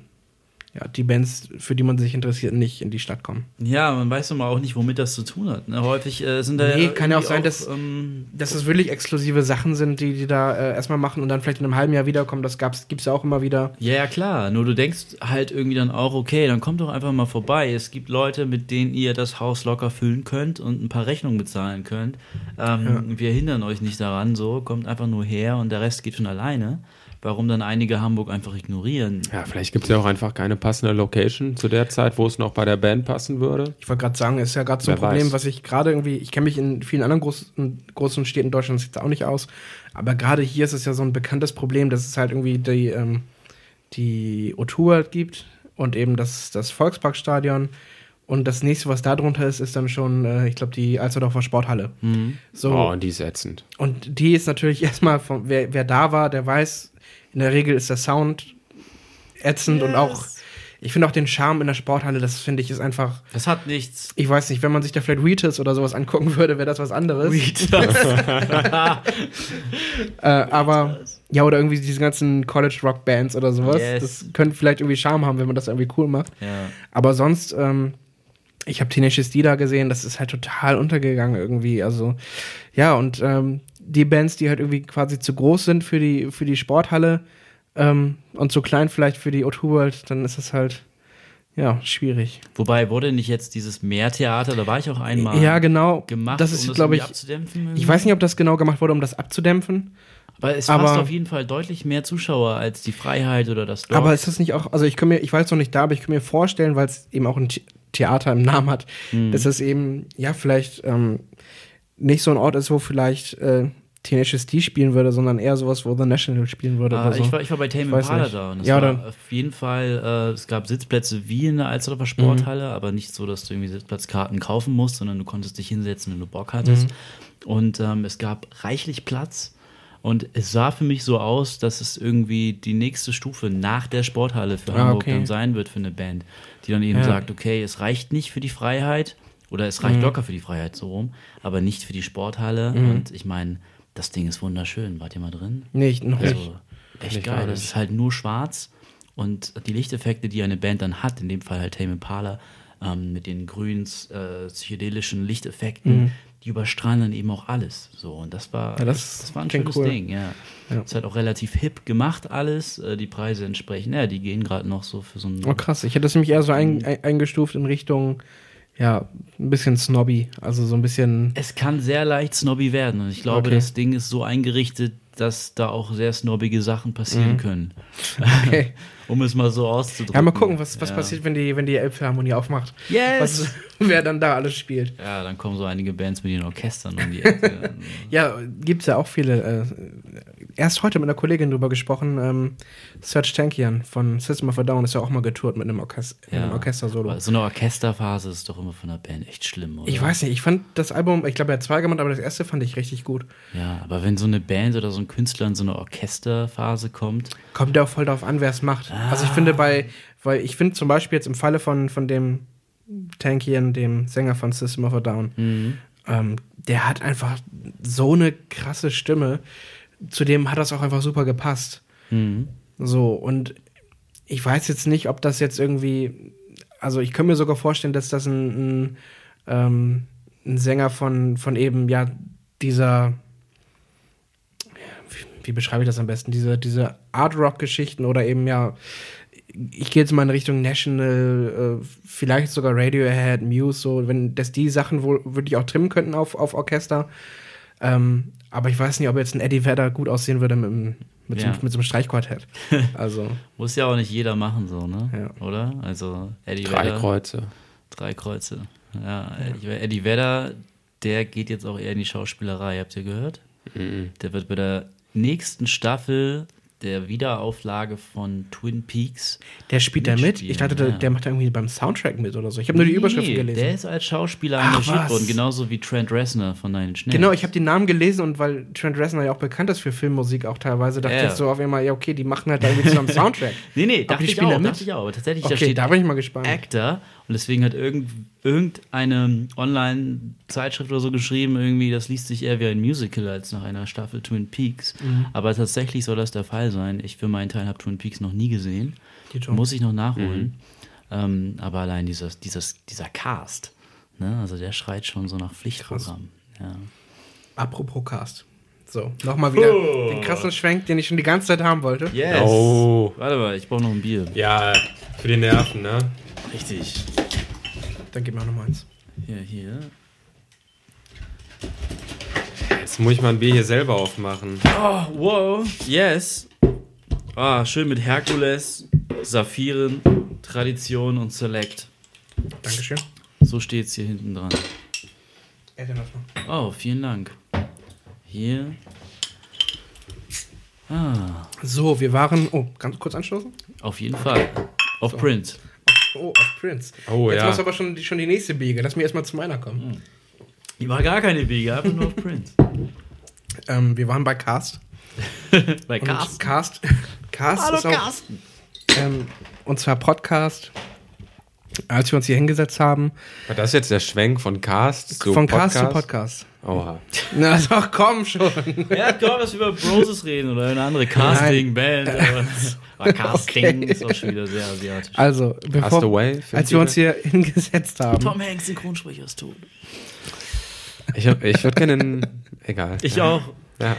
ja, die Bands, für die man sich interessiert, nicht in die Stadt kommen. Ja, man weiß immer auch nicht, womit das zu tun hat. Ne? Häufig äh, sind da Nee, kann ja auch sein, dass- ähm, Dass es wirklich exklusive Sachen sind, die die da äh, erstmal machen und dann vielleicht in einem halben Jahr wiederkommen, das gab's, gibt's ja auch immer wieder. Ja, ja, klar. Nur du denkst halt irgendwie dann auch, okay, dann kommt doch einfach mal vorbei. Es gibt Leute, mit denen ihr das Haus locker füllen könnt und ein paar Rechnungen bezahlen könnt. Ähm, Wir hindern euch nicht daran, so. Kommt einfach nur her und der Rest geht schon alleine. Warum dann einige Hamburg einfach ignorieren? Ja, vielleicht gibt es ja auch einfach keine passende Location zu der Zeit, wo es noch bei der Band passen würde. Ich wollte gerade sagen, ist ja gerade so ein Wer Problem, weiß. was ich gerade irgendwie, ich kenne mich in vielen anderen großen, großen Städten Deutschlands jetzt auch nicht aus, aber gerade hier ist es ja so ein bekanntes Problem, dass es halt irgendwie die, ähm, die O2 halt gibt und eben das, das Volksparkstadion und das nächste, was da drunter ist, ist dann schon, äh, ich glaube, die Alsterdorfer Sporthalle. So, Oh, und die ist ätzend. und die ist natürlich erstmal, von, wer, wer da war, der weiß, in der Regel ist der Sound ätzend und auch, ich finde auch den Charme in der Sporthalle, das finde ich ist einfach, Das hat nichts. ich weiß nicht, wenn man sich da vielleicht Reetus oder sowas angucken würde, wäre das was anderes. Äh, aber, ja, oder irgendwie diese ganzen College-Rock-Bands oder sowas. Yes. Das könnte vielleicht irgendwie Charme haben, wenn man das irgendwie cool macht. ja. Aber sonst, ähm, ich habe Tenacious D da gesehen, das ist halt total untergegangen irgendwie. Also, ja, und ähm, die Bands, die halt irgendwie quasi zu groß sind für die, für die Sporthalle ähm, und zu klein vielleicht für die O2 World, dann ist das halt, ja, schwierig. Wobei wurde nicht jetzt dieses Meertheater, da war ich auch einmal ja, genau. gemacht, das ist, um glaube ich, abzudämpfen. ich weiß nicht, ob das genau gemacht wurde, um das abzudämpfen. Aber es aber- fasst auf jeden Fall deutlich mehr Zuschauer als die Freiheit oder das Dorf. Aber ist das nicht auch, also ich kann mir, ich war jetzt noch nicht da, aber ich kann mir vorstellen, weil es eben auch ein Theater im Namen hat, Hm. dass es eben, ja, vielleicht ähm, nicht so ein Ort ist, wo vielleicht äh, Tenacious D spielen würde, sondern eher sowas, wo The National spielen würde Ah, so. ich, war, ich war bei Tame Impala da und es Ja, war auf jeden Fall, äh, es gab Sitzplätze wie in der Alsterdorfer Sporthalle, aber nicht so, dass du irgendwie Sitzplatzkarten kaufen musst, sondern du konntest dich hinsetzen, wenn du Bock hattest. Und ähm, es gab reichlich Platz und es sah für mich so aus, dass es irgendwie die nächste Stufe nach der Sporthalle für Ah, Hamburg okay. dann sein wird für eine Band, die dann eben Ja. sagt, okay, es reicht nicht für die Freiheit oder es reicht locker für die Freiheit so rum, aber nicht für die Sporthalle. Und ich meine, Das Ding ist wunderschön. Wart ihr mal drin? Nee, noch nicht. Also, echt Ich gar geil. nicht. Es ist halt nur schwarz und die Lichteffekte, die eine Band dann hat, in dem Fall halt Tame Impala, ähm, mit den grünen, äh, psychedelischen Lichteffekten, die überstrahlen dann eben auch alles. So, und das war, Mhm. Ja, das das war ein schönes cool. Ding, ja. Ja. Ist halt auch relativ hip gemacht alles. Äh, die Preise entsprechen, ja, die gehen gerade noch so für so ein. Oh krass, ich hätte es nämlich eher so ein, ein, eingestuft in Richtung, ja, ein bisschen snobby. Also so ein bisschen. Es kann sehr leicht snobby werden und ich glaube, Okay. das Ding ist so eingerichtet, dass da auch sehr snobbige Sachen passieren können. Mhm. Okay. um es mal so auszudrücken. Ja, mal gucken, was, was Ja. passiert, wenn die, wenn die Elbphilharmonie aufmacht. Yes! Was, wer dann da alles spielt. Ja, dann kommen so einige Bands mit ihren Orchestern um die Ecke. Ja, gibt's ja auch viele. Äh, erst heute mit einer Kollegin drüber gesprochen. Ähm, Serge Tankian von System of a Down ist ja auch mal getourt mit einem, Orchest mit einem Orchester-Solo. So eine Orchesterphase ist doch immer von der Band echt schlimm, oder? Ich weiß nicht, ich fand das Album, ich glaube, er hat zwei gemacht, aber das erste fand ich richtig gut. Ja, aber wenn so eine Band oder so ein Künstler in so eine Orchesterphase kommt, Kommt ja auch voll darauf an, wer es macht. Also ich finde bei, weil ich finde zum Beispiel jetzt im Falle von, von dem Tankian, dem Sänger von System of a Down, ähm, der hat einfach so eine krasse Stimme. Zudem hat das auch einfach super gepasst. So, und ich weiß jetzt nicht, ob das jetzt irgendwie, also ich kann mir sogar vorstellen, dass das ein, ein, ähm, ein Sänger von, von eben, ja, dieser, wie, wie beschreibe ich das am besten, diese, diese Art-Rock-Geschichten oder eben, ja, ich gehe jetzt mal in Richtung National, äh, vielleicht sogar Radiohead, Muse, so, wenn, dass die Sachen wohl wirklich auch trimmen könnten auf, auf Orchester. Ähm, aber ich weiß nicht, ob jetzt ein Eddie Vedder gut aussehen würde mit, mit, so, Ja. einem- mit so einem Streichquartett. Also, muss ja auch nicht jeder machen, so, ne? Ja. Oder? Also Eddie Drei Vedder. Kreuze. Drei Kreuze. Ja, Eddie, Eddie Vedder, der geht jetzt auch eher in die Schauspielerei, habt ihr gehört? Der wird bei der nächsten Staffel der Wiederauflage von Twin Peaks. der spielt da mit? Ich dachte, der, ja. der macht da irgendwie beim Soundtrack mit oder so. Ich habe nur die Nee, Überschriften gelesen. Der ist als Schauspieler Ach, engagiert worden, genauso wie Trent Reznor von Nine Inch Nails. Genau, ich habe den Namen gelesen und weil Trent Reznor ja auch bekannt ist für Filmmusik auch teilweise, dachte Ja. ich so auf einmal, ja okay, die machen halt da irgendwie zusammen Soundtrack. Nee, nee, Aber dachte ich auch, da mit? dachte ich auch. Aber tatsächlich, da Okay, steht da bin ich mal gespannt. Actor und deswegen hat irgend, irgendeine Online-Zeitschrift oder so geschrieben, irgendwie, das liest sich eher wie ein Musical als nach einer Staffel Twin Peaks. Mhm. Aber tatsächlich soll das der Fall sein. Ich für meinen Teil habe Twin Peaks noch nie gesehen. Muss ich noch nachholen. Ähm, aber allein dieses, dieses, dieser Cast, ne? also der schreit schon so nach Pflichtprogramm. Ja. Apropos Cast. So, nochmal wieder den krassen Schwenk, den ich schon die ganze Zeit haben wollte. Yes! Oh. Warte mal, ich brauche noch ein Bier. Ja, für die Nerven, ne? Richtig. Dann gib mir auch noch mal eins. Hier, hier. Jetzt muss ich mal ein Bier hier selber aufmachen. Oh, wow. Yes. Ah, schön mit Herkules, Saphiren, Tradition und Select. Dankeschön. So steht es hier hinten dran. Er hat ja noch mal. Oh, vielen Dank. Hier. Ah, So, wir waren. Oh, ganz kurz anstoßen? auf jeden Fall. Auf Print. Oh, auf Prince. Oh, Jetzt ja. muss aber schon die, schon die nächste Biege. Lass mir erstmal zu meiner kommen. Die war gar keine Biege, einfach nur auf Print. Ähm, wir waren bei Cast. Bei Carsten. Cast, Cast Hallo ist auch, Carsten. ähm, und zwar Podcast. Als wir uns hier hingesetzt haben, War das jetzt der Schwenk von Cast zu von Podcast? Cast zu Podcast. Oha. Na, doch, komm schon. Ja, komm, dass wir über Broses reden oder eine andere Casting-Band. Aber Casting Okay. ist auch schon wieder sehr asiatisch. Also, bevor, Castaway, als wir uns hier hingesetzt haben, Tom Hanks, Synchronsprecher, ist tot. Ich, hab- ich würde gerne einen. Egal. Ich auch. Ja.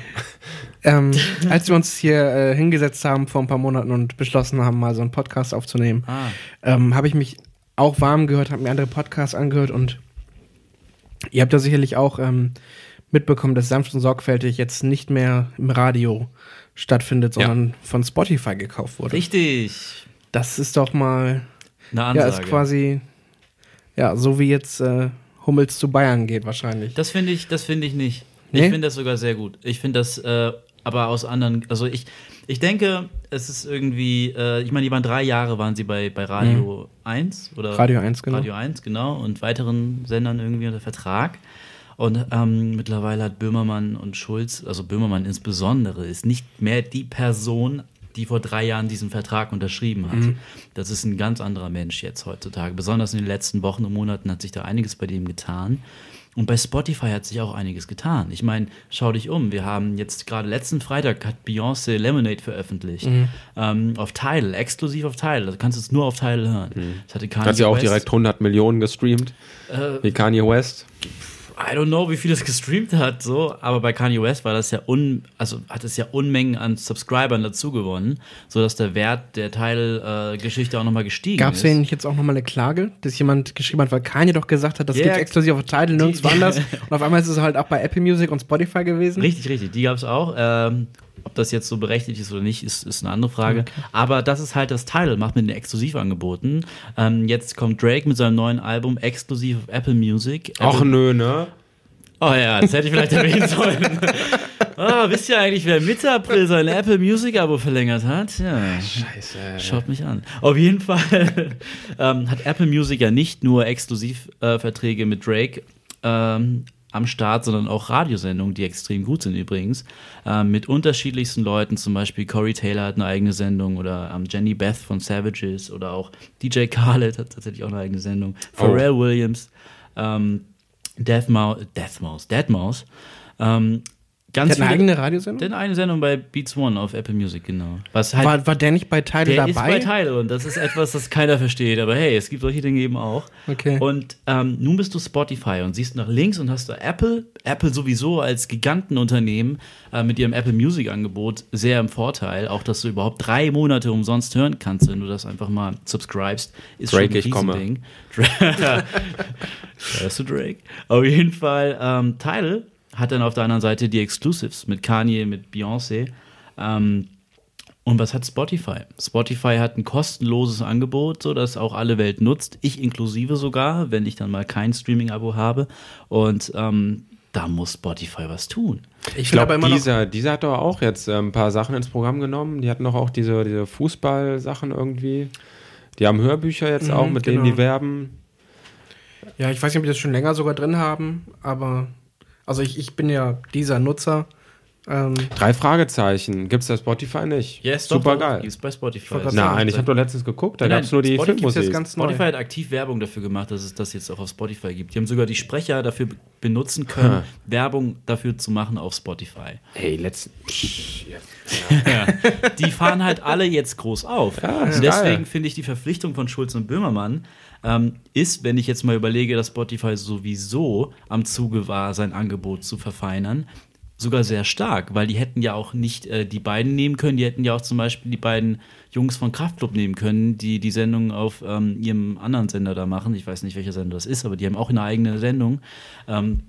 ähm, als wir uns hier äh, hingesetzt haben vor ein paar Monaten und beschlossen haben, mal so einen Podcast aufzunehmen, Ah, ähm, habe ich mich auch warm gehört, habe mir andere Podcasts angehört und ihr habt ja sicherlich auch ähm, mitbekommen, dass sanft und sorgfältig jetzt nicht mehr im Radio stattfindet, Ja. sondern von Spotify gekauft wurde. richtig. Das ist doch mal, Eine ja, Ansage. ist quasi, ja, so wie jetzt äh, Hummels zu Bayern geht wahrscheinlich. Das finde ich, das finde ich nicht. Nee? Ich finde das sogar sehr gut. Ich finde das, äh, aber aus anderen, also ich, ich denke, es ist irgendwie, äh, ich meine, die waren drei Jahre, waren sie bei, bei Radio 1 oder Mhm. Radio 1, genau. Radio 1, genau, und weiteren Sendern irgendwie unter Vertrag. Und ähm, mittlerweile hat Böhmermann und Schulz, also Böhmermann insbesondere, ist nicht mehr die Person die vor drei Jahren diesen Vertrag unterschrieben hat. Mhm. Das ist ein ganz anderer Mensch jetzt heutzutage. Besonders in den letzten Wochen und Monaten hat sich da einiges bei dem getan. Und bei Spotify hat sich auch einiges getan. Ich meine, schau dich um. Wir haben jetzt gerade letzten Freitag hat Beyoncé Lemonade veröffentlicht. Mhm. Ähm, auf Tidal, exklusiv auf Tidal. Du kannst es nur auf Tidal hören. Das hatte Kanye Hat sie auch West. direkt 100 Millionen gestreamt, Äh, wie Kanye West. I don't know, wie viel es gestreamt hat, so, aber bei Kanye West war das ja un, also hat es ja Unmengen an Subscribern dazu gewonnen, sodass der Wert der Teilgeschichte auch nochmal gestiegen Gab es ist. denn nicht jetzt auch nochmal eine Klage, dass jemand geschrieben hat, weil Kanye doch gesagt hat, das Ja, gibt's exklusiv auf Tidal, nirgendwo die- anders. Und auf einmal ist es halt auch bei Apple Music und Spotify gewesen. Richtig, richtig, die gab es auch. Ähm, ob das jetzt so berechtigt ist oder nicht, ist, ist eine andere Frage. Aber das ist halt das Title, macht mit den Exklusivangeboten. Ähm, jetzt kommt Drake mit seinem neuen Album exklusiv auf Apple Music. Ach Apple, nö, ne? Oh ja, das hätte ich vielleicht erwähnen sollen. Ah, wisst ihr eigentlich, wer Mitte April sein Apple Music Abo verlängert hat? Ja. Scheiße. Schaut mich an. Auf jeden Fall ähm, hat Apple Music ja nicht nur Exklusivverträge äh, mit Drake ähm, am Start, sondern auch Radiosendungen, die extrem gut sind übrigens, ähm, mit unterschiedlichsten Leuten. Zum Beispiel Corey Taylor hat eine eigene Sendung oder ähm, Jenny Beth von Savages oder auch DJ Khaled hat tatsächlich auch eine eigene Sendung. Pharrell Williams, ähm, Deathmouse, Deathmouse, Deadmouse. Ähm, Der ganz hat eine viele- eigene Radiosendung? der hat eine Sendung bei Beats One auf Apple Music, genau. Was halt War, war der nicht bei Tidal der dabei? ist bei Tidal und das ist etwas, das keiner versteht. Aber hey, es gibt solche Dinge eben auch. Okay. Und ähm, nun bist du Spotify und siehst nach links und hast da Apple. Apple sowieso als Gigantenunternehmen äh, mit ihrem Apple Music Angebot sehr im Vorteil. Auch, dass du überhaupt drei Monate umsonst hören kannst, wenn du das einfach mal subscribest, ist Drake, schon ich komme. ein. Drake. Hörst du Drake? Auf jeden Fall, ähm, Tidal hat dann auf der anderen Seite die Exclusives mit Kanye, mit Beyoncé. Ähm, und was hat Spotify? Spotify hat ein kostenloses Angebot, so dass auch alle Welt nutzt, ich inklusive sogar, wenn ich dann mal kein Streaming-Abo habe. Und ähm, da muss Spotify was tun. Ich Ich glaube, immer noch, dieser, dieser hat doch auch jetzt äh, ein paar Sachen ins Programm genommen. Die hatten doch auch diese, diese Fußball-Sachen irgendwie. Die haben Hörbücher jetzt Mhm, auch, mit denen genau. die werben. ja, ich weiß nicht, ob die das schon länger sogar drin haben, aber also ich, ich bin ja dieser Nutzer. Ähm, Drei Fragezeichen. Gibt es bei Spotify nicht? Super geil. Gibt's bei Spotify. grad Nein, ich habe doch letztens geguckt, da Nein, gab es nur die Spotify Filmmusik. ganz neu. Spotify hat aktiv Werbung dafür gemacht, dass es das jetzt auch auf Spotify gibt. Die haben sogar die Sprecher dafür be- benutzen können, Ha. Werbung dafür zu machen auf Spotify. Hey, letzten. Ja. Die fahren halt alle jetzt groß auf. und deswegen finde ich die Verpflichtung von Schulz und Böhmermann ähm, ist, wenn ich jetzt mal überlege, dass Spotify sowieso am Zuge war, sein Angebot zu verfeinern, sogar sehr stark, weil die hätten ja auch nicht äh, die beiden nehmen können, die hätten ja auch zum Beispiel die beiden Jungs von Kraftklub nehmen können, die die Sendung auf ähm, ihrem anderen Sender da machen. Ich weiß nicht, welcher Sender das ist, aber die haben auch eine eigene Sendung. Ähm,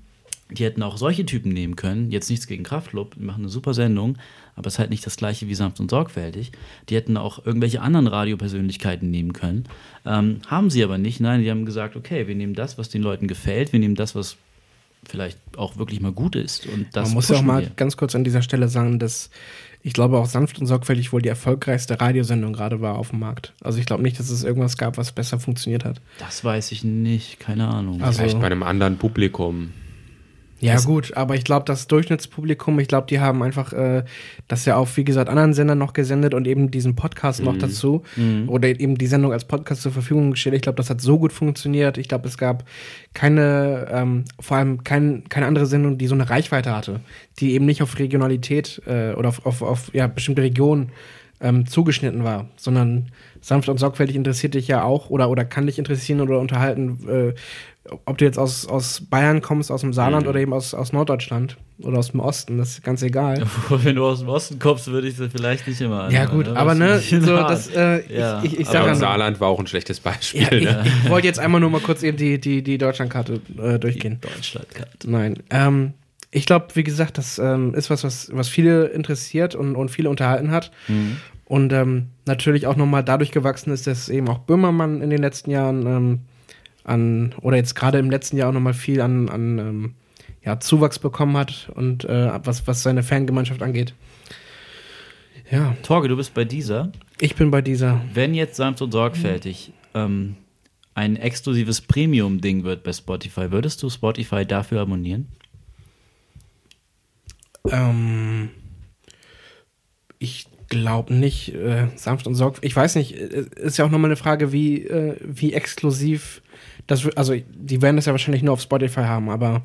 die hätten auch solche Typen nehmen können. Jetzt nichts gegen Kraftklub, die machen eine super Sendung, aber es ist halt nicht das gleiche wie sanft und sorgfältig. Die hätten auch irgendwelche anderen Radiopersönlichkeiten nehmen können. Ähm, haben sie aber nicht. Nein, die haben gesagt, okay, wir nehmen das, was den Leuten gefällt, wir nehmen das, was vielleicht auch wirklich mal gut ist. Und das man muss ja auch mal wir. ganz kurz an dieser Stelle sagen, dass ich glaube auch sanft und sorgfältig wohl die erfolgreichste Radiosendung gerade war auf dem Markt. Also ich glaube nicht, dass es irgendwas gab, was besser funktioniert hat. Das weiß ich nicht, keine Ahnung. Also- Vielleicht bei einem anderen Publikum. Ja, Das- gut, aber ich glaube, das Durchschnittspublikum, ich glaube, die haben einfach äh, das ja auf, wie gesagt, anderen Sendern noch gesendet und eben diesen Podcast noch dazu oder eben die Sendung als Podcast zur Verfügung gestellt. Ich glaube, das hat so gut funktioniert. Ich glaube, es gab keine, ähm, vor allem kein, keine andere Sendung, die so eine Reichweite hatte, die eben nicht auf Regionalität äh, oder auf, auf, auf ja, bestimmte Regionen ähm, zugeschnitten war, sondern sanft und sorgfältig interessiert dich ja auch oder, oder kann dich interessieren oder unterhalten, äh, ob du jetzt aus, aus Bayern kommst, aus dem Saarland oder eben aus, aus Norddeutschland oder aus dem Osten, das ist ganz egal. Wenn du aus dem Osten kommst, würde ich das vielleicht nicht immer Ja, gut, ne? aber ne, so, das, äh, Ja, ich, ich, ich aber sag Aber ja, nur- Saarland war auch ein schlechtes Beispiel. ja, ich, ne? ich wollte jetzt einmal nur mal kurz eben die, die, die Deutschlandkarte äh, durchgehen. Deutschlandkarte. Nein. Ähm, ich glaube, wie gesagt, das ähm, ist was, was, was viele interessiert und, und viele unterhalten hat. Und ähm, natürlich auch nochmal dadurch gewachsen ist, dass eben auch Böhmermann in den letzten Jahren ähm, an, oder jetzt gerade im letzten Jahr auch nochmal viel an, an ähm, ja, Zuwachs bekommen hat und äh, was, was seine Fangemeinschaft angeht. Ja, Torge, du bist bei dieser. ich bin bei dieser. Wenn jetzt sanft und sorgfältig ähm, ein exklusives Premium-Ding wird bei Spotify, würdest du Spotify dafür abonnieren? Ähm, ich glaube nicht. Äh, sanft und sorgfältig. Ich weiß nicht, äh, ist ja auch nochmal eine Frage, wie, äh, wie exklusiv das, also die werden das ja wahrscheinlich nur auf Spotify haben, aber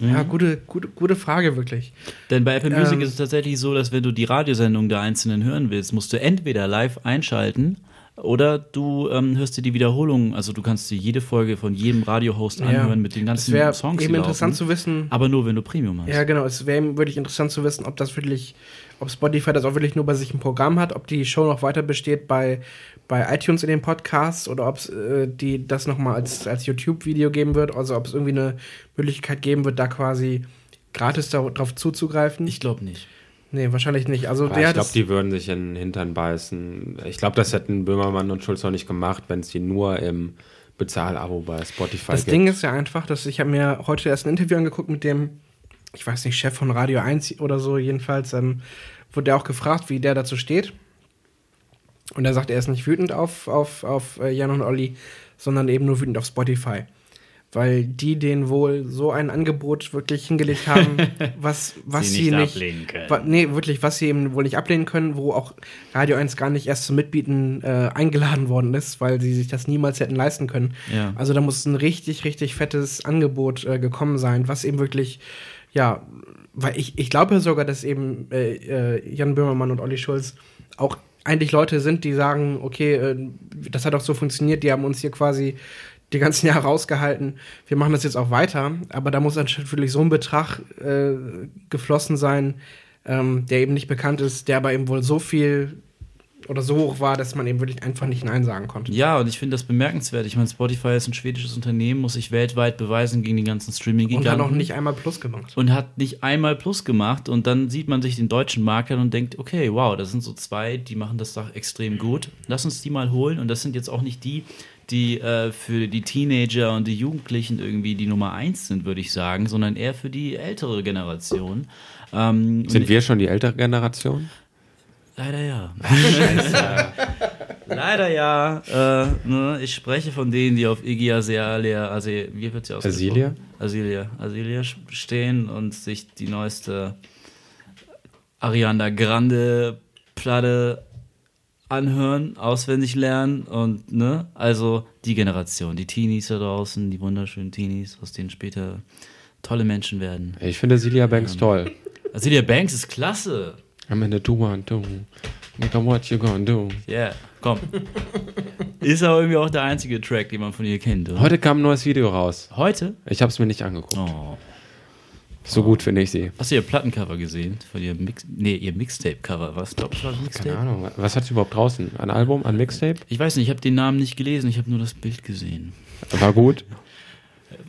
mhm. ja, gute, gute, gute Frage wirklich. Denn bei Apple Music ähm, ist es tatsächlich so, dass wenn du die Radiosendung der Einzelnen hören willst, musst du entweder live einschalten oder du ähm, hörst dir die Wiederholung, also du kannst dir jede Folge von jedem Radiohost anhören ja, mit den ganzen es Songs. Eben interessant laufen, zu wissen. Aber nur wenn du Premium hast. Ja, genau. Es wäre wirklich interessant zu wissen, ob das wirklich, ob Spotify das auch wirklich nur bei sich im Programm hat, ob die Show noch weiter besteht bei, bei iTunes in den Podcasts oder ob es äh, die das nochmal als, als YouTube-Video geben wird, also ob es irgendwie eine Möglichkeit geben wird, da quasi gratis darauf zuzugreifen. Ich glaube nicht. Nee, wahrscheinlich nicht. Also der ich glaube, die würden sich in den Hintern beißen. Ich glaube, das hätten Böhmermann und Schulz auch nicht gemacht, wenn es die nur im Bezahlabo bei Spotify Das gibt. Ding ist ja einfach, dass ich habe mir heute erst ein Interview angeguckt mit dem, ich weiß nicht, Chef von Radio 1 oder so, jedenfalls, ähm, wurde er auch gefragt, wie der dazu steht. Und er sagt, er ist nicht wütend auf, auf, auf äh, Jan und Olli, sondern eben nur wütend auf Spotify weil die denen wohl so ein Angebot wirklich hingelegt haben, was, was sie, sie nicht, ablehnen können. Wa, nee, wirklich, was sie eben wohl nicht ablehnen können, wo auch Radio 1 gar nicht erst zum Mitbieten äh, eingeladen worden ist, weil sie sich das niemals hätten leisten können. Ja. Also da muss ein richtig, richtig fettes Angebot äh, gekommen sein, was eben wirklich, ja, weil ich, ich glaube sogar, dass eben äh, äh Jan Böhmermann und Olli Schulz auch eigentlich Leute sind, die sagen, okay, äh, das hat auch so funktioniert, die haben uns hier quasi die ganzen Jahre rausgehalten, wir machen das jetzt auch weiter, aber da muss natürlich so ein Betrag äh, geflossen sein, ähm, der eben nicht bekannt ist, der aber eben wohl so viel oder so hoch war, dass man eben wirklich einfach nicht Nein sagen konnte. Ja, und ich finde das bemerkenswert. Ich meine, Spotify ist ein schwedisches Unternehmen, muss sich weltweit beweisen gegen die ganzen Streaming-Giganten. Und hat auch nicht einmal Plus gemacht. Und hat nicht einmal Plus gemacht. Und dann sieht man sich den deutschen Markt an und denkt, okay, wow, das sind so zwei, die machen das doch extrem gut. Lass uns die mal holen. Und das sind jetzt auch nicht die, die äh, für die Teenager und die Jugendlichen irgendwie die Nummer eins sind, würde ich sagen, sondern eher für die ältere Generation. Ähm, sind wir schon die ältere Generation? Leider ja. Leider ja. Äh, ne, ich spreche von denen, die auf Iggy Azalea, also wie wird sie Asilia? Asilia, Asilia stehen und sich die neueste Ariana Grande Platte anhören, auswendig lernen und ne, also die Generation, die Teenies da draußen, die wunderschönen Teenies, aus denen später tolle Menschen werden. Ich finde Celia Banks ähm, toll. Celia Banks ist klasse. I'm in the do one do. Make what you gonna do. Yeah, komm. ist aber irgendwie auch der einzige Track, den man von ihr kennt. Oder? Heute kam ein neues Video raus. Heute? Ich habe es mir nicht angeguckt. Oh. So gut finde ich sie. Hast du ihr Plattencover gesehen? Von ihrem Mix nee, ihr Mixtape-Cover. Was glaubst du, war Mixtape? Keine Ahnung. Was hat sie überhaupt draußen? Ein Album, ein Mixtape? Ich weiß nicht, ich habe den Namen nicht gelesen, ich habe nur das Bild gesehen. War gut?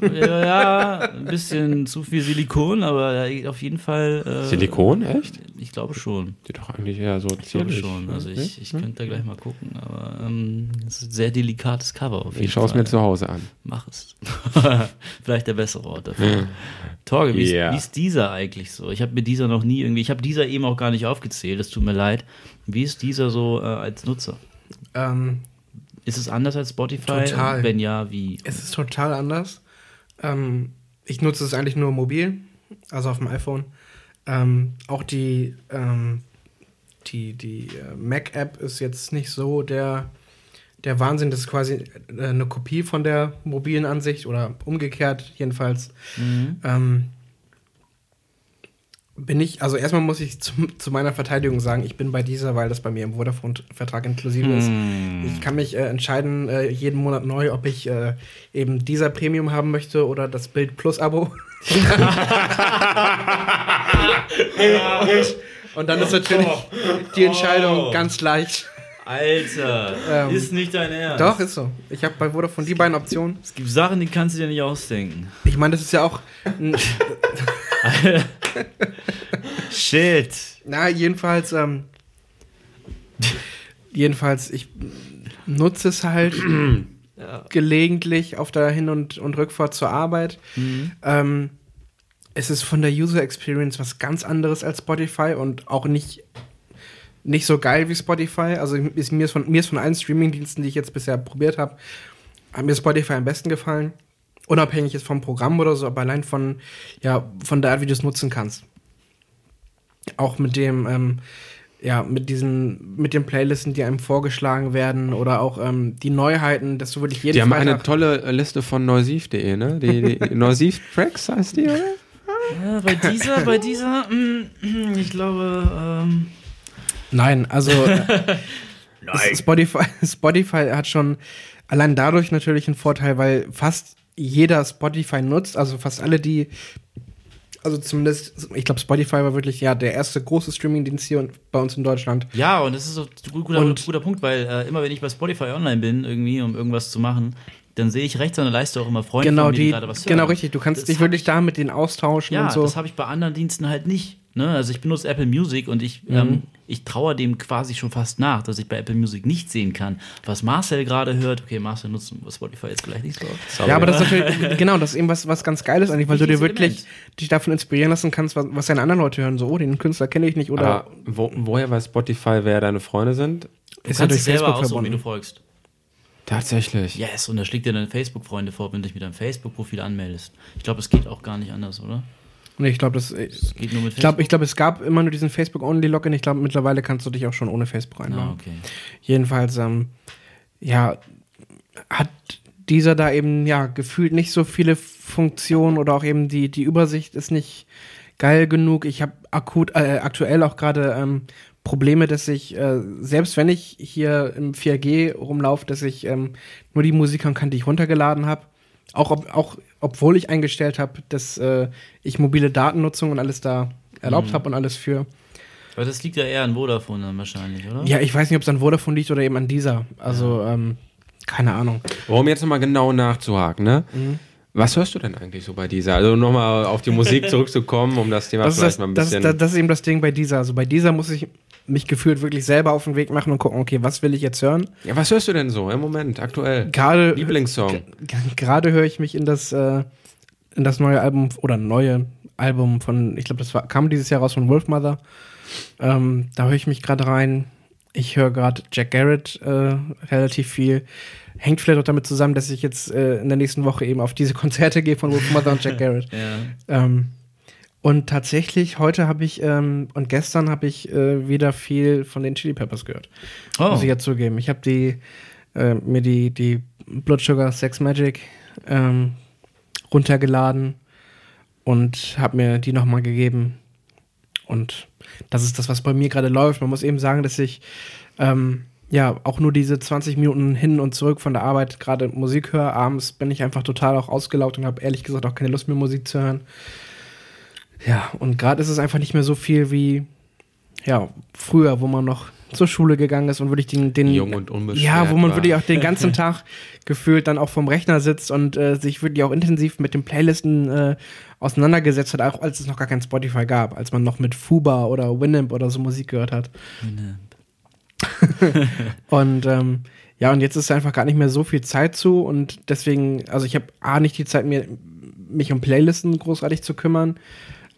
Ja, ein bisschen zu viel Silikon, aber auf jeden Fall. Äh, Silikon, echt? Ich glaube schon. Sieht doch eigentlich eher so Ich glaube schon. Also ich, ich könnte da gleich mal gucken, aber ähm, es ist ein sehr delikates Cover auf jeden Ich schaue es mir zu Hause an. Mach es. Vielleicht der bessere Ort dafür. Torge, wie, yeah. ist, wie ist dieser eigentlich so? Ich habe mir dieser noch nie irgendwie, ich habe dieser eben auch gar nicht aufgezählt, es tut mir leid. Wie ist dieser so äh, als Nutzer? Ähm, ist es anders als Spotify? Total. Wenn ja, wie? Es ist total anders. Ähm, ich nutze es eigentlich nur mobil, also auf dem iPhone. Ähm, auch die, ähm, die, die äh, Mac-App ist jetzt nicht so der, der Wahnsinn. Das ist quasi äh, eine Kopie von der mobilen Ansicht oder umgekehrt jedenfalls. Mhm. Bin ich, also erstmal muss ich zu, zu, meiner Verteidigung sagen, ich bin bei dieser, weil das bei mir im Vodafone-Vertrag inklusive hm. ist. Ich kann mich äh, entscheiden, äh, jeden Monat neu, ob ich äh, eben dieser Premium haben möchte oder das Bild Plus-Abo. Und dann ist natürlich die Entscheidung oh. ganz leicht. Alter, ähm, ist nicht dein Ernst. Doch, ist so. Ich habe bei Vodafone die beiden Optionen. Es gibt Sachen, die kannst du dir nicht ausdenken. Ich meine, das ist ja auch. Shit. Na, jedenfalls, ähm, jedenfalls, ich nutze es halt ja. gelegentlich auf der Hin- und, und Rückfahrt zur Arbeit. Mhm. Ähm, es ist von der User Experience was ganz anderes als Spotify und auch nicht, nicht so geil wie Spotify. Also ist, mir, ist von, mir ist von allen Streamingdiensten, die ich jetzt bisher probiert habe, hat mir Spotify am besten gefallen unabhängig ist vom Programm oder so, aber allein von, ja, von der Art, wie du es nutzen kannst. Auch mit dem, ähm, ja, mit diesen, mit den Playlisten, die einem vorgeschlagen werden oder auch ähm, die Neuheiten, dass du wirklich jeden Die haben Freitag eine tolle Liste von neusiv.de, ne? Die, die Neusiv Tracks heißt die, oder? Ja, bei dieser, bei dieser, mm, ich glaube, ähm, Nein, also äh, Spotify, Spotify hat schon allein dadurch natürlich einen Vorteil, weil fast jeder Spotify nutzt, also fast alle, die, also zumindest, ich glaube, Spotify war wirklich ja der erste große Streamingdienst hier und bei uns in Deutschland. Ja, und das ist so ein guter, Und- guter Punkt, weil äh, immer wenn ich bei Spotify online bin, irgendwie, um irgendwas zu machen, dann sehe ich rechts an der Leiste auch immer Freunde Genau, von mir, die die, gerade was genau hören. richtig. Du kannst Das dich wirklich ich- da mit denen austauschen Ja, und so. das habe ich bei anderen Diensten halt nicht. Ne? Also ich benutze Apple Music und ich, Mhm. ähm, ich traue dem quasi schon fast nach, dass ich bei Apple Music nicht sehen kann, was Marcel gerade hört. Okay, Marcel nutzt Spotify jetzt vielleicht nicht so. Sorry. Ja, aber das ist natürlich, genau, das ist eben was, was ganz Geiles eigentlich, weil du dir wirklich Element. dich davon inspirieren lassen kannst, was, was deine anderen Leute hören. So, oh, den Künstler kenne ich nicht oder Aber wo, woher weiß Spotify, wer deine Freunde sind? Du ist kannst ja durch dich selber Facebook aussuchen, wie du folgst. Tatsächlich. Yes, und da schlägt dir deine Facebook-Freunde vor, wenn du dich mit deinem Facebook-Profil anmeldest. Ich glaube, es geht auch gar nicht anders, oder? Nee, ich glaube, das. Es geht nur mit Ich glaube, glaub, es gab immer nur diesen Facebook-Only-Login. Ich glaube, mittlerweile kannst du dich auch schon ohne Facebook Ah, einloggen. okay. Jedenfalls, ähm, ja, hat dieser da eben, ja, gefühlt nicht so viele Funktionen oder auch eben die, die Übersicht ist nicht geil genug. Ich habe akut, äh, aktuell auch gerade ähm, Probleme, dass ich, äh, selbst wenn ich hier im 4G rumlaufe, dass ich ähm, nur die Musik hören kann, die ich runtergeladen habe. Auch, ob, auch obwohl ich eingestellt habe, dass äh, ich mobile Datennutzung und alles da erlaubt Mhm. habe und alles für. Aber das liegt ja eher an Vodafone dann wahrscheinlich, oder? Ja, ich weiß nicht, ob es an Vodafone liegt oder eben an dieser. Also, ähm, keine Ahnung. Um jetzt nochmal genau nachzuhaken, ne? Mhm. Was hörst du denn eigentlich so bei dieser? Also nochmal auf die Musik zurückzukommen, um das Thema Das vielleicht das, mal ein das, bisschen. das, das ist eben das Ding bei dieser. Also bei dieser muss ich mich gefühlt wirklich selber auf den Weg machen und gucken, okay, was will ich jetzt hören? ja, was hörst du denn so im Moment, aktuell? Gerade Lieblingssong. gerade höre ich mich in das äh, in das neue Album oder neue Album von, ich glaube, das war, kam dieses Jahr raus von Wolfmother. Ähm, da höre ich mich gerade rein. Ich höre gerade Jack Garrett äh, relativ viel. Hängt vielleicht auch damit zusammen, dass ich jetzt äh, in der nächsten Woche eben auf diese Konzerte gehe von Wolfmother und Jack Garrett. Ja. Ähm, und tatsächlich, heute habe ich ähm, und gestern habe ich äh, wieder viel von den Chili Peppers gehört. Oh, Muss ich ja zugeben. Ich habe die, äh, mir die, die Blood Sugar Sex Magic ähm, runtergeladen und habe mir die nochmal gegeben. Und das ist das, was bei mir gerade läuft. Man muss eben sagen, dass ich ähm, ja auch nur diese 20 Minuten hin und zurück von der Arbeit gerade Musik höre. Abends bin ich einfach total auch ausgelaugt und habe ehrlich gesagt auch keine Lust mehr Musik zu hören. Ja, und gerade ist es einfach nicht mehr so viel wie ja, früher, wo man noch zur Schule gegangen ist und wirklich den, den Jung und unbeschwert ja, wo man wirklich auch den ganzen Tag gefühlt dann auch vom Rechner sitzt und äh, sich wirklich auch intensiv mit den Playlisten äh, auseinandergesetzt hat, auch als es noch gar kein Spotify gab, als man noch mit Fuba oder Winamp oder so Musik gehört hat. Und ähm, ja, und jetzt ist einfach gar nicht mehr so viel Zeit zu und deswegen, also ich habe A, nicht die Zeit, mir, mich um Playlisten großartig zu kümmern.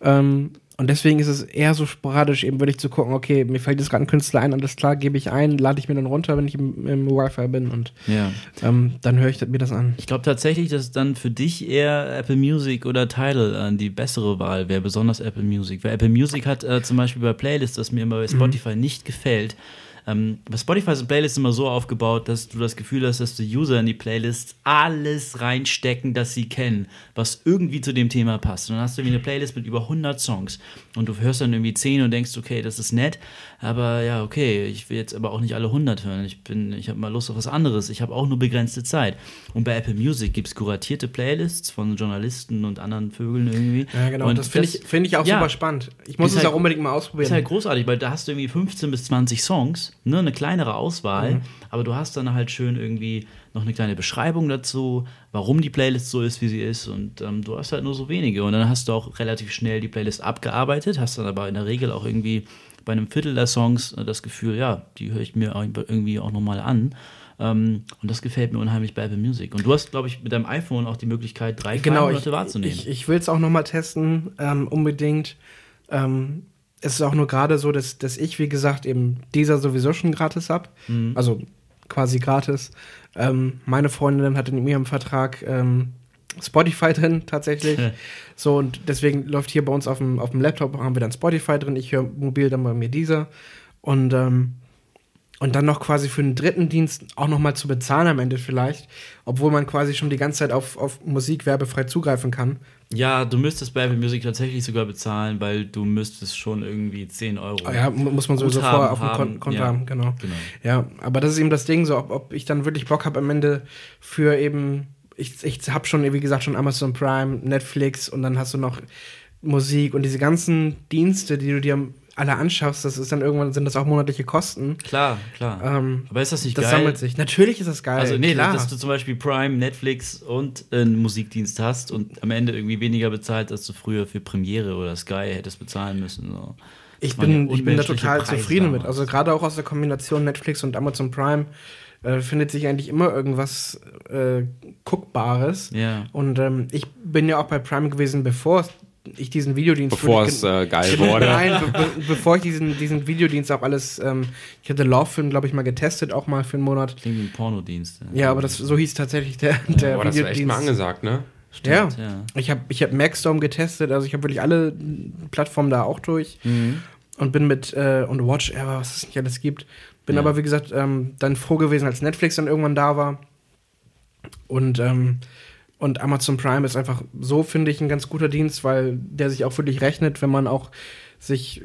Ähm, und deswegen ist es eher so sporadisch, eben wirklich zu gucken, okay, mir fällt jetzt gerade ein Künstler ein, alles klar, gebe ich ein, lade ich mir dann runter, wenn ich im, im Wi-Fi bin und ja. ähm, dann höre ich mir das an. Ich glaube tatsächlich, dass dann für dich eher Apple Music oder Tidal äh, die bessere Wahl wäre, besonders Apple Music. Weil Apple Music hat äh, zum Beispiel bei Playlists, das mir immer bei Spotify nicht gefällt. Ähm, bei Spotify sind Playlists immer so aufgebaut, dass du das Gefühl hast, dass die User in die Playlist alles reinstecken, das sie kennen, was irgendwie zu dem Thema passt. Und dann hast du irgendwie eine Playlist mit über 100 Songs und du hörst dann irgendwie 10 und denkst, okay, das ist nett, aber ja, okay, ich will jetzt aber auch nicht alle 100 hören. Ich bin, ich habe mal Lust auf was anderes. Ich habe auch nur begrenzte Zeit. Und bei Apple Music gibt es kuratierte Playlists von Journalisten und anderen Vögeln irgendwie. Ja, genau. Und das finde ich, find ich auch ja, super spannend. Ich muss es halt- auch unbedingt mal ausprobieren. ist halt großartig, weil da hast du irgendwie 15 bis 20 Songs, ne, eine kleinere Auswahl, Mhm. aber du hast dann halt schön irgendwie noch eine kleine Beschreibung dazu, warum die Playlist so ist, wie sie ist und ähm, du hast halt nur so wenige und dann hast du auch relativ schnell die Playlist abgearbeitet, hast dann aber in der Regel auch irgendwie bei einem Viertel der Songs äh, das Gefühl, ja, die höre ich mir irgendwie auch nochmal an. Ähm, und das gefällt mir unheimlich bei Apple Music. Und du hast, glaube ich, mit deinem iPhone auch die Möglichkeit, drei genau, Monate wahrzunehmen. ich, ich will es auch noch mal testen, ähm, unbedingt. Ähm, es ist auch nur gerade so, dass, dass ich, wie gesagt, eben dieser sowieso schon gratis hab. Mhm. Also quasi gratis. Ähm, meine Freundin hat in ihrem Vertrag ähm, Spotify drin, tatsächlich. so, und deswegen läuft hier bei uns auf dem, auf dem Laptop, haben wir dann Spotify drin. Ich höre mobil dann bei mir dieser. Und, ähm, und dann noch quasi für einen dritten Dienst auch nochmal zu bezahlen am Ende vielleicht, obwohl man quasi schon die ganze Zeit auf, auf Musik werbefrei zugreifen kann. Ja, du müsstest bei Apple Music tatsächlich sogar bezahlen, weil du müsstest schon irgendwie 10 Euro. Oh ja, mu- muss man sowieso vorher auf dem Kon Konto ja. haben, genau. Genau. Ja, aber das ist eben das Ding, so ob, ob ich dann wirklich Bock habe am Ende für eben, ich, ich habe schon, wie gesagt, schon Amazon Prime, Netflix und dann hast du noch Musik und diese ganzen Dienste, die du dir alle anschaffst, das ist dann irgendwann, sind das auch monatliche Kosten. Klar, klar. Ähm, Aber ist das nicht das geil? sammelt sich. Natürlich ist das geil. Also nee, klar. dass du zum Beispiel Prime, Netflix und einen Musikdienst hast und am Ende irgendwie weniger bezahlt, als du früher für Premiere oder Sky hättest bezahlen müssen. So. Ich Das ja bin, ich bin da total Preise zufrieden mit. damals. Also gerade auch aus der Kombination Netflix und Amazon Prime äh, findet sich eigentlich immer irgendwas äh, Guckbares. Ja. Und ähm, ich bin ja auch bei Prime gewesen, bevor ich diesen Videodienst Bevor es äh, geil wurde. Nein, be be bevor ich diesen, diesen Videodienst auch alles, ähm, ich hatte Love-Film, glaube ich, mal getestet, auch mal für einen Monat. Klingt wie ein Pornodienst. Ja, aber das so hieß tatsächlich der, der Boah, das war echt mal angesagt, ne? Ja. Stimmt, ja. Ich habe ich hab Maxstorm getestet, also ich habe wirklich alle Plattformen da auch durch Mhm. und bin mit äh, und Watch Ever, was es nicht alles gibt. Bin Ja. aber wie gesagt ähm, dann froh gewesen, als Netflix dann irgendwann da war. Und ähm, und Amazon Prime ist einfach so finde ich ein ganz guter Dienst, weil der sich auch wirklich rechnet, wenn man auch sich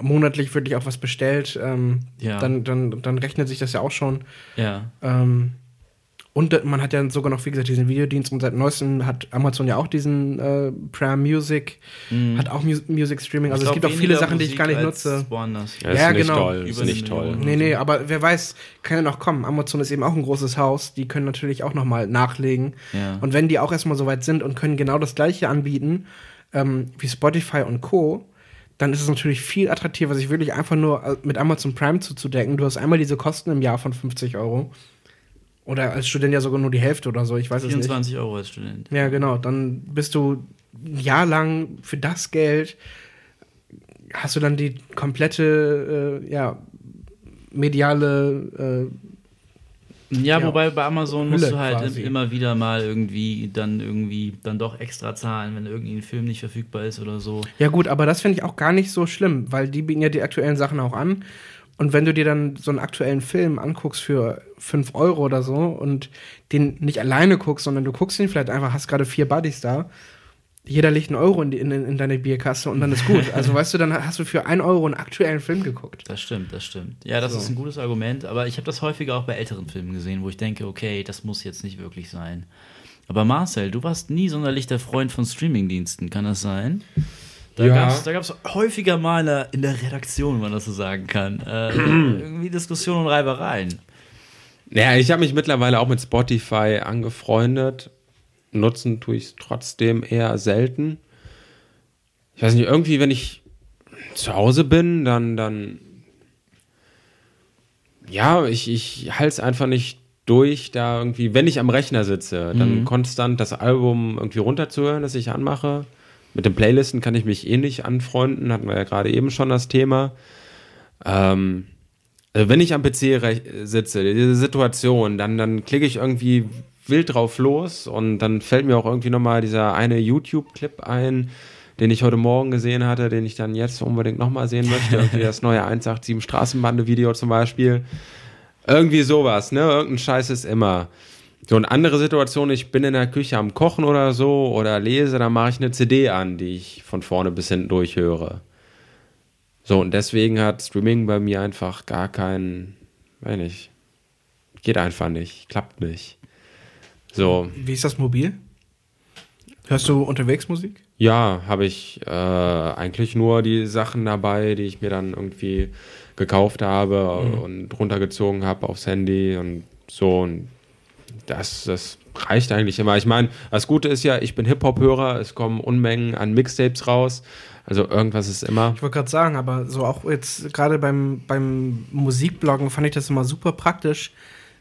monatlich wirklich auch was bestellt, ähm, Ja. dann, dann, dann rechnet sich das ja auch schon. Ja. Ähm, und man hat ja sogar noch, wie gesagt, diesen Videodienst und seit neuestem hat Amazon ja auch diesen äh, Prime Music, Mhm. hat auch Mu Music Streaming. Also Ich es gibt auch viele Sachen, die ich Musik gar nicht nutze. Woanders. Ja, ist Ja, nicht genau. toll. Ist Über nicht toll. Nee, nee, aber wer weiß, kann ja noch kommen. Amazon ist eben auch ein großes Haus, die können natürlich auch noch mal nachlegen. Ja. Und wenn die auch erstmal so weit sind und können genau das gleiche anbieten ähm, wie Spotify und Co., dann ist es natürlich viel attraktiver, sich wirklich einfach nur äh, mit Amazon Prime zuzudecken. Du hast einmal diese Kosten im Jahr von 50 Euro. Oder als Student ja sogar nur die Hälfte oder so, ich weiß es nicht. 24 Euro als Student. Ja, genau. Dann bist du ein Jahr lang für das Geld, hast du dann die komplette, äh, ja, mediale, Ja, Ja. wobei bei Amazon musst Hülle du halt quasi. immer wieder mal irgendwie dann irgendwie dann doch extra zahlen, wenn irgendwie ein Film nicht verfügbar ist oder so. äh, ja gut, aber das finde ich auch gar nicht so schlimm, weil die bieten ja die aktuellen Sachen auch an. Und wenn du dir dann so einen aktuellen Film anguckst für 5 Euro oder so und den nicht alleine guckst, sondern du guckst ihn vielleicht einfach, hast gerade vier Buddies da, jeder legt einen Euro in, die, in, in deine Bierkasse und dann ist gut. Also weißt du, dann hast du für einen Euro einen aktuellen Film geguckt. Das stimmt, das stimmt. Ja, das So. ist ein gutes Argument, aber ich habe das häufiger auch bei älteren Filmen gesehen, wo ich denke, okay, das muss jetzt nicht wirklich sein. Aber Marcel, du warst nie sonderlich der Freund von Streamingdiensten, kann das sein? Da Ja. da gab's häufiger mal in der, in der Redaktion, wenn man das so sagen kann, äh, irgendwie Diskussionen und Reibereien. Naja, ich habe mich mittlerweile auch mit Spotify angefreundet. Nutzen tue ich es trotzdem eher selten. Ich weiß nicht, irgendwie, wenn ich zu Hause bin, dann, dann ja, ich, ich halte es einfach nicht durch, da irgendwie, wenn ich am Rechner sitze, dann konstant das Album irgendwie runterzuhören, das ich anmache. Mit den Playlisten kann ich mich eh nicht anfreunden, hatten wir ja gerade eben schon das Thema. Ähm, also wenn ich am PC sitze, diese Situation, dann, dann klicke ich irgendwie wild drauf los und dann fällt mir auch irgendwie nochmal dieser eine YouTube-Clip ein, den ich heute Morgen gesehen hatte, den ich dann jetzt unbedingt nochmal sehen möchte. Irgendwie das neue 187 Straßenbande-Video zum Beispiel. Irgendwie sowas, ne? Irgendein Scheiß ist immer. So eine andere Situation, ich bin in der Küche am Kochen oder so oder lese, dann mache ich eine CD an, die ich von vorne bis hinten durchhöre. So, und deswegen hat Streaming bei mir einfach gar keinen, weiß nicht, geht einfach nicht, klappt nicht. So, Wie ist das mobil? Hörst du unterwegs Musik? ja, habe ich äh, eigentlich nur die Sachen dabei, die ich mir dann irgendwie gekauft habe und runtergezogen habe aufs Handy und so. Und das, das reicht eigentlich immer. Ich meine, das Gute ist ja, ich bin Hip-Hop-Hörer, es kommen Unmengen an Mixtapes raus. Also irgendwas ist immer. Ich wollte gerade sagen, aber so auch jetzt gerade beim, beim Musikbloggen fand ich das immer super praktisch,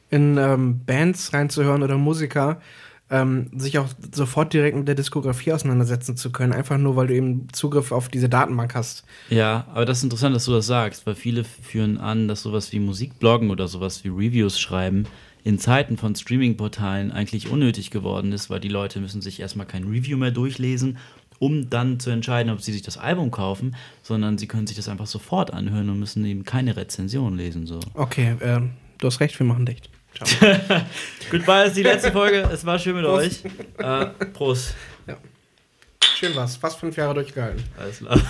in ähm, Bands reinzuhören oder Musiker, ähm, sich auch sofort direkt mit der Diskografie auseinandersetzen zu können, einfach nur, weil du eben Zugriff auf diese Datenbank hast. Ja, aber das ist interessant, dass du das sagst, weil viele führen an, dass sowas wie Musikbloggen oder sowas wie Reviews schreiben in Zeiten von Streaming-Portalen eigentlich unnötig geworden ist, weil die Leute müssen sich erstmal kein Review mehr durchlesen um dann zu entscheiden, ob sie sich das Album kaufen, sondern sie können sich das einfach sofort anhören und müssen eben keine Rezension lesen. So. Okay, ähm, du hast recht, wir machen dicht. Ciao. Goodbye, das ist die letzte Folge. Es war schön mit Prost. euch. Äh, Prost. Schön was, fast fünf Jahre durchgehalten. Alles klar.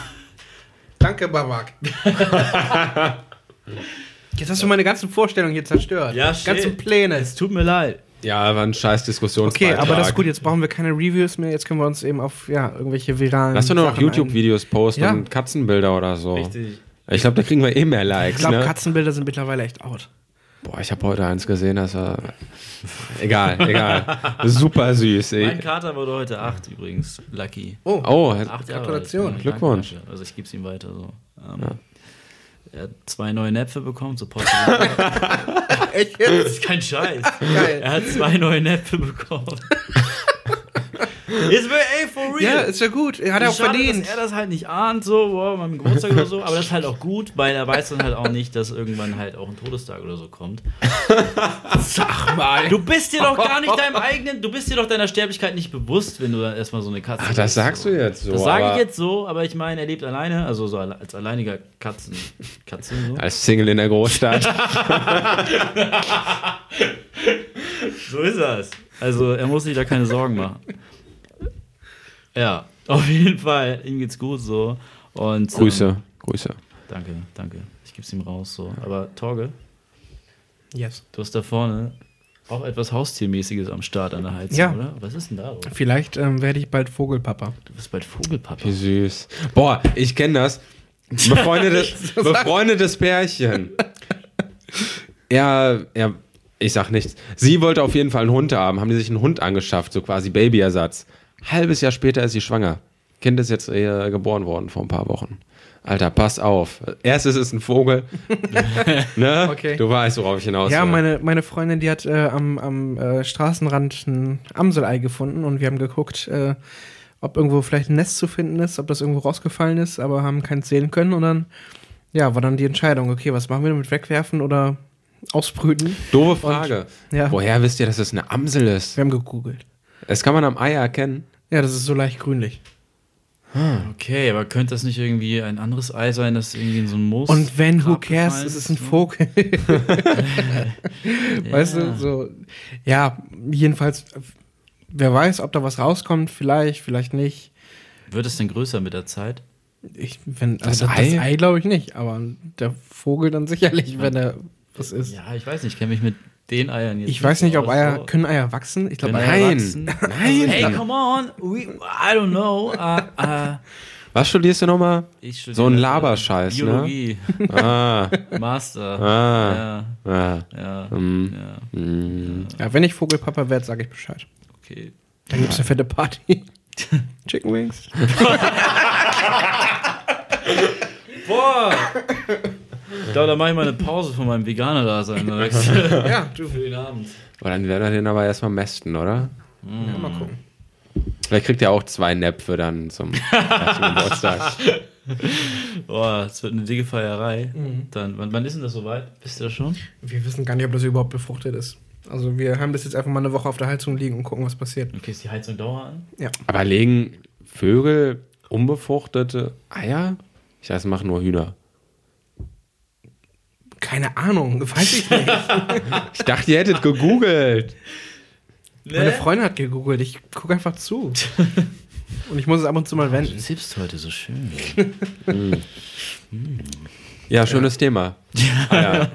Danke, Babak. Jetzt hast du meine ganzen Vorstellungen hier zerstört. Ja, Ganzen shit. Pläne. Es tut mir leid. Ja, war ein scheiß Okay, Diskussionsbeitrag. aber das ist gut, jetzt brauchen wir keine Reviews mehr, jetzt können wir uns eben auf ja, irgendwelche viralen. Lass doch nur noch YouTube-Videos posten Ja. und Katzenbilder oder so. Richtig. Ich glaube, da kriegen wir eh mehr Ich Likes, glaube, ne? Katzenbilder sind mittlerweile echt out. Boah, ich habe heute eins gesehen, das war. Egal, egal. Super süß, ey. Mein Kater wurde heute acht übrigens. Lucky. Oh, Oh, Acht Jahre Gratulation. alt. Ja, Glückwunsch. Also ich gebe es ihm weiter so. Ähm, Er hat zwei neue Näpfe bekommen, so Post. echt Das ist kein Scheiß. Geil. Er hat zwei neue Näpfe bekommen. Ist ey, for real. Ja, ist ja gut. Er hat er auch Schade, verdient. dass er das halt nicht ahnt, so, wow, meinem Geburtstag oder so, aber das ist halt auch gut, weil er weiß dann halt auch nicht, dass irgendwann halt auch ein Todestag oder so kommt. Sag mal. Du bist dir doch gar nicht deinem eigenen, du bist dir doch deiner Sterblichkeit nicht bewusst, wenn du dann erstmal so eine Katze Ach, das sagst so. du jetzt so. Das sage ich jetzt so, aber ich meine, er lebt alleine, also so als alleiniger Katzen, Katze so. Als Single in der Großstadt. So ist das. Also er muss sich da keine Sorgen machen. Ja, auf jeden Fall, ihm geht's gut so. Und, Grüße, Ähm, Grüße. danke, danke. Ich geb's ihm raus so. Aber Torge, Yes. du hast da vorne auch etwas Haustiermäßiges am Start an der Heizung, Ja. oder? Was ist denn da? los? Vielleicht ähm, werde ich bald Vogelpapa. Du bist bald Vogelpapa. Wie süß. Boah, ich kenne das. Befreundetes, befreundetes Pärchen. Er, er, ich sag nichts. Sie wollte auf jeden Fall einen Hund haben, haben die sich einen Hund angeschafft, so quasi Babyersatz. Halbes Jahr später ist sie schwanger. Kind ist jetzt äh, geboren worden vor ein paar Wochen. Alter, pass auf. Erst ist es ein Vogel. ne? Okay. Du weißt, worauf ich hinaus Ja, meine, meine Freundin, die hat äh, am, am äh, Straßenrand ein Amselei gefunden und wir haben geguckt, äh, ob irgendwo vielleicht ein Nest zu finden ist, ob das irgendwo rausgefallen ist, aber haben keins sehen können und dann, ja, war dann die Entscheidung, okay, was machen wir damit, wegwerfen oder ausbrüten? Doofe Frage. Ja, Woher wisst ihr, dass es eine Amsel ist? wir haben gegoogelt. Das kann man am Ei erkennen. Ja, das ist so leicht grünlich. Okay, aber könnte das nicht irgendwie ein anderes Ei sein, das irgendwie in so ein Moos. Und wenn, who cares, gefallen es ist ein so? Vogel. Weißt Ja. du, so, ja, jedenfalls, wer weiß, ob da was rauskommt, vielleicht, vielleicht nicht. Wird es denn größer mit der Zeit? Ich, wenn, Das also das Ei? Ei, glaube ich nicht, aber der Vogel dann sicherlich, wenn er was ist. Ja, ich weiß nicht, ich kenne mich mit den Eiern jetzt ich weiß nicht, ob Eier, so. können Eier wachsen? Ich glaube, Nein. wachsen? Nein. Hey, come on. We, I don't know. Uh, uh, Was studierst du nochmal? ich studiere, So ein Laberscheiß, ne? Biologie, Ah, Master. ah, Ja, ah. ja, Mm. ja, Mm. Ja, wenn ich Vogelpapa werde, sage ich Bescheid. okay. Dann gibt's eine fette Party. Chicken Wings. Boah! Ich glaube, da mache ich mal eine Pause von meinem Veganer-Dasein. ne? ja, du. Für den Abend. Aber dann werden wir den aber erstmal mästen, oder? Ja, mal gucken. Vielleicht kriegt er auch zwei Näpfe dann zum Geburtstag. Boah, es wird eine dicke Feierei. Mhm. Dann, wann, wann ist denn das soweit? Wisst ihr das schon? Wir wissen gar nicht, ob das überhaupt befruchtet ist. Also wir haben das jetzt einfach mal eine Woche auf der Heizung liegen und gucken, was passiert. Okay, ist die Heizung Dauer an? Ja. Aber legen Vögel unbefruchtete Eier? Ich weiß, machen nur Hühner. Keine Ahnung, weiß ich nicht. Ich dachte, ihr hättet gegoogelt. Meine Freundin hat gegoogelt, ich gucke einfach zu. Und ich muss es ab und zu mal Du wenden. zippst heute so schön. Ja, schönes Thema. Eier.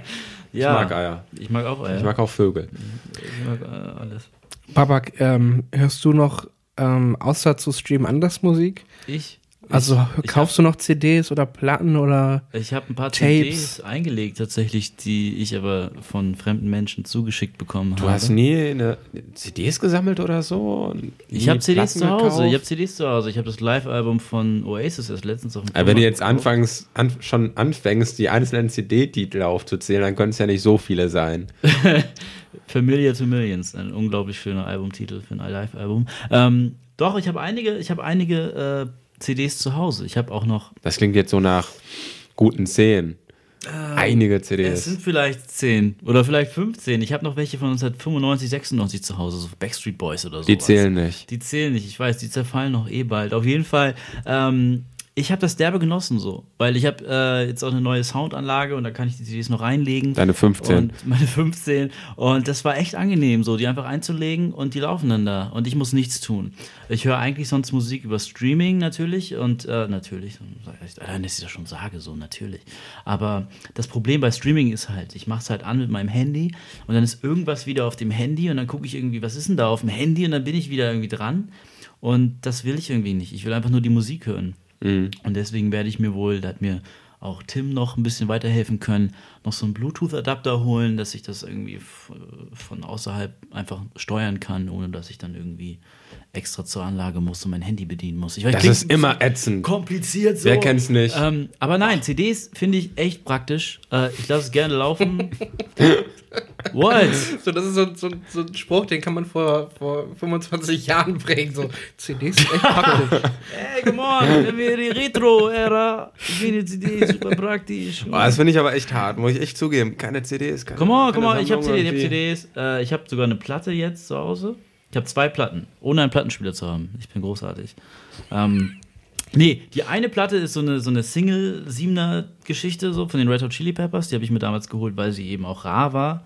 Ich Ja, mag Eier. ich mag auch Eier. Ich mag auch Vögel. Ich mag äh, alles. Babak, ähm, hörst du noch ähm, außer zu streamen anders Musik? Ich? Also ich kaufst du noch CDs oder Platten oder Ich habe ein paar Tapes. CDs eingelegt, tatsächlich, die ich aber von fremden Menschen zugeschickt bekommen Du habe. hast nie eine CDs gesammelt oder so? ich habe CDs Platten zu Hause. gekauft? Ich habe CDs zu Hause. Ich habe das Live-Album von Oasis erst letztens auf dem Aber wenn du jetzt anfängst, an, schon anfängst, die einzelnen CD-Titel aufzuzählen, dann können es ja nicht so viele sein. Familiar to Millions, ein unglaublich schöner Albumtitel für ein Live-Album. Ähm, doch, ich habe einige, ich habe einige äh, CDs zu Hause. Ich habe auch noch, Das klingt jetzt so nach guten Szenen. Einige Es CDs. sind vielleicht 10 oder vielleicht 15. Ich habe noch welche von 1995, 96 zu Hause, so Backstreet Boys oder so. Die zählen nicht. Die zählen nicht, ich weiß, die zerfallen noch eh bald. Auf jeden Fall, ähm, ich habe das derbe genossen so, weil ich habe äh, jetzt auch eine neue Soundanlage und da kann ich die CDs noch reinlegen. Deine 15. Und meine 15. Und das war echt angenehm, so die einfach einzulegen und die laufen dann da. Und ich muss nichts tun. Ich höre eigentlich sonst Musik über Streaming natürlich und äh, natürlich, allein, dass ich das schon sage, so natürlich. Aber das Problem bei Streaming ist halt, ich mache es halt an mit meinem Handy und dann ist irgendwas wieder auf dem Handy und dann gucke ich irgendwie, was ist denn da auf dem Handy und dann bin ich wieder irgendwie dran. Und das will ich irgendwie nicht. Ich will einfach nur die Musik hören. Und deswegen werde ich mir wohl, da hat mir auch Tim noch ein bisschen weiterhelfen können, noch so einen Bluetooth-Adapter holen, dass ich das irgendwie von außerhalb einfach steuern kann, ohne dass ich dann irgendwie extra zur Anlage muss und mein Handy bedienen muss. Ich weiß, Das ist immer ätzend. kompliziert so. Wer kennt's nicht? Ähm, aber nein, CDs finde ich echt praktisch. Äh, ich lasse es gerne laufen. What? So, das ist so, so, so ein Spruch, den kann man vor, vor 25 Jahren bringen. So, CDs sind echt praktisch. Hey, come on, wenn wir die Retro-Ära, ich finde CD super praktisch. Oh, das finde ich aber echt hart, muss ich echt zugeben. Keine CDs, keine Come on, keine come on, ich habe CDs, ich. CDs. Äh, ich habe sogar eine Platte jetzt zu Hause. Ich habe zwei Platten, ohne einen Plattenspieler zu haben. Ich bin großartig. Ähm, nee, die eine Platte ist so eine, so eine Single-Siebener-Geschichte so von den Red Hot Chili Peppers. Die habe ich mir damals geholt, weil sie eben auch rar war.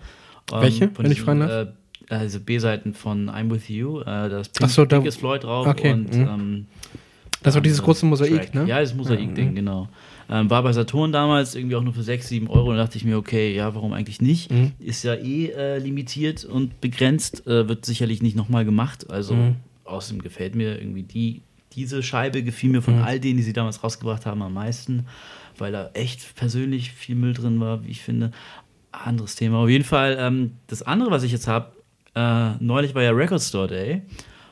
Ähm, Welche, von wenn ich fragen darf? Äh, also B-Seiten von I'm With You. Äh, da ist Ach so, da- Pink is Floyd drauf Okay, und mhm. ähm, Das war dieses große Mosaik, Track. ne? Ja, das Mosaik-Ding, genau. Ähm, war bei Saturn damals irgendwie auch nur für 6, 7 Euro. Da dachte ich mir, okay, ja, warum eigentlich nicht? Mhm. Ist ja eh äh, limitiert und begrenzt, äh, wird sicherlich nicht nochmal gemacht. Also Mhm. außerdem gefällt mir irgendwie die, diese Scheibe gefiel mir von Mhm. all denen, die sie damals rausgebracht haben, am meisten, weil da echt persönlich viel Müll drin war, wie ich finde. Anderes Thema. Auf jeden Fall, ähm, das andere, was ich jetzt habe, äh, neulich war ja Record Store Day.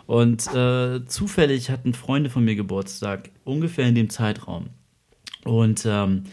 Und äh, zufällig hatten Freunde von mir Geburtstag, ungefähr in dem Zeitraum. Und ähm,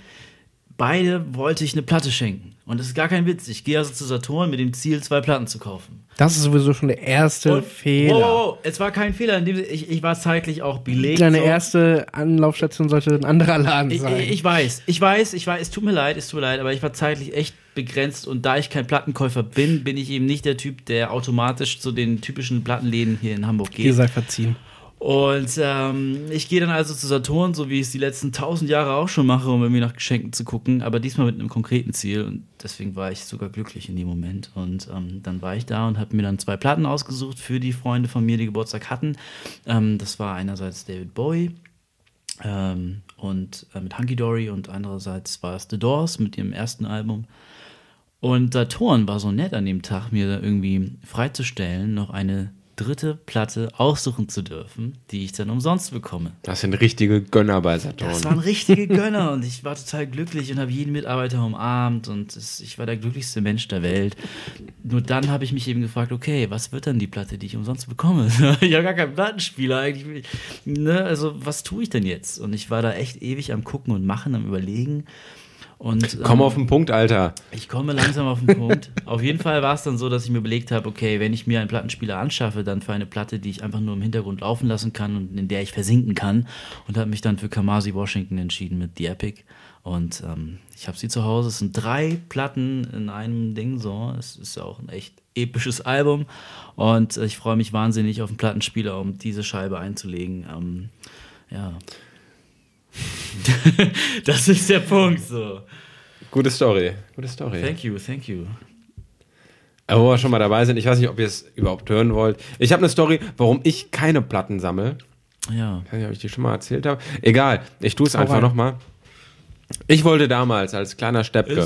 beide wollte ich eine Platte schenken. Und das ist gar kein Witz. Ich gehe also zu Saturn mit dem Ziel, zwei Platten zu kaufen. Das ist sowieso schon der erste Und- Fehler. Wow, wow, es war kein Fehler. In dem, ich, ich war zeitlich auch belegt. Deine so. erste Anlaufstation sollte ein anderer Laden Ich, sein. ich weiß, ich weiß, ich weiß, es tut mir leid, es tut mir leid, aber ich war zeitlich echt begrenzt und da ich kein Plattenkäufer bin, bin ich eben nicht der Typ, der automatisch zu den typischen Plattenläden hier in Hamburg Ihr geht. seid verziehen. Und ähm, ich gehe dann also zu Saturn, so wie ich es die letzten tausend Jahre auch schon mache, um irgendwie nach Geschenken zu gucken, aber diesmal mit einem konkreten Ziel und deswegen war ich sogar glücklich in dem Moment. Und ähm, dann war ich da und habe mir dann zwei Platten ausgesucht für die Freunde von mir, die Geburtstag hatten. Ähm, das war einerseits David Bowie ähm, und äh, mit Hunky Dory und andererseits war es The Doors mit ihrem ersten Album. Und Saturn war so nett an dem Tag, mir da irgendwie freizustellen, noch eine dritte Platte aussuchen zu dürfen, die ich dann umsonst bekomme. Das sind richtige Gönner bei Saturn. Das waren richtige Gönner und ich war total glücklich und habe jeden Mitarbeiter umarmt und es, ich war der glücklichste Mensch der Welt. Nur dann habe ich mich eben gefragt, okay, was wird dann die Platte, die ich umsonst bekomme? ich habe gar keinen Plattenspieler eigentlich. Ne? Also was tue ich denn jetzt? Und ich war da echt ewig am Gucken und Machen, am Überlegen. Und, Komm ähm, auf den Punkt, Alter. ich komme langsam auf den Punkt. auf jeden Fall war es dann so, dass ich mir überlegt habe, okay, wenn ich mir einen Plattenspieler anschaffe, dann für eine Platte, die ich einfach nur im Hintergrund laufen lassen kann und in der ich versinken kann. Und habe mich dann für Kamasi Washington entschieden mit The Epic. Und ähm, ich habe sie zu Hause. Es sind drei Platten in einem Ding so. Es ist auch ein echt episches Album. Und äh, ich freue mich wahnsinnig auf den Plattenspieler, um diese Scheibe einzulegen. Ähm, ja. das ist der Punkt so. Gute Story. Gute Story. Thank you, thank you. Aber wo wir schon mal dabei sind, ich weiß nicht, ob ihr es überhaupt hören wollt. Ich habe eine Story, warum ich keine Platten sammle. Ja. Ich weiß nicht, ob ich die schon mal erzählt habe. Egal, ich tue es einfach rein. nochmal. Ich wollte damals als kleiner Steppke,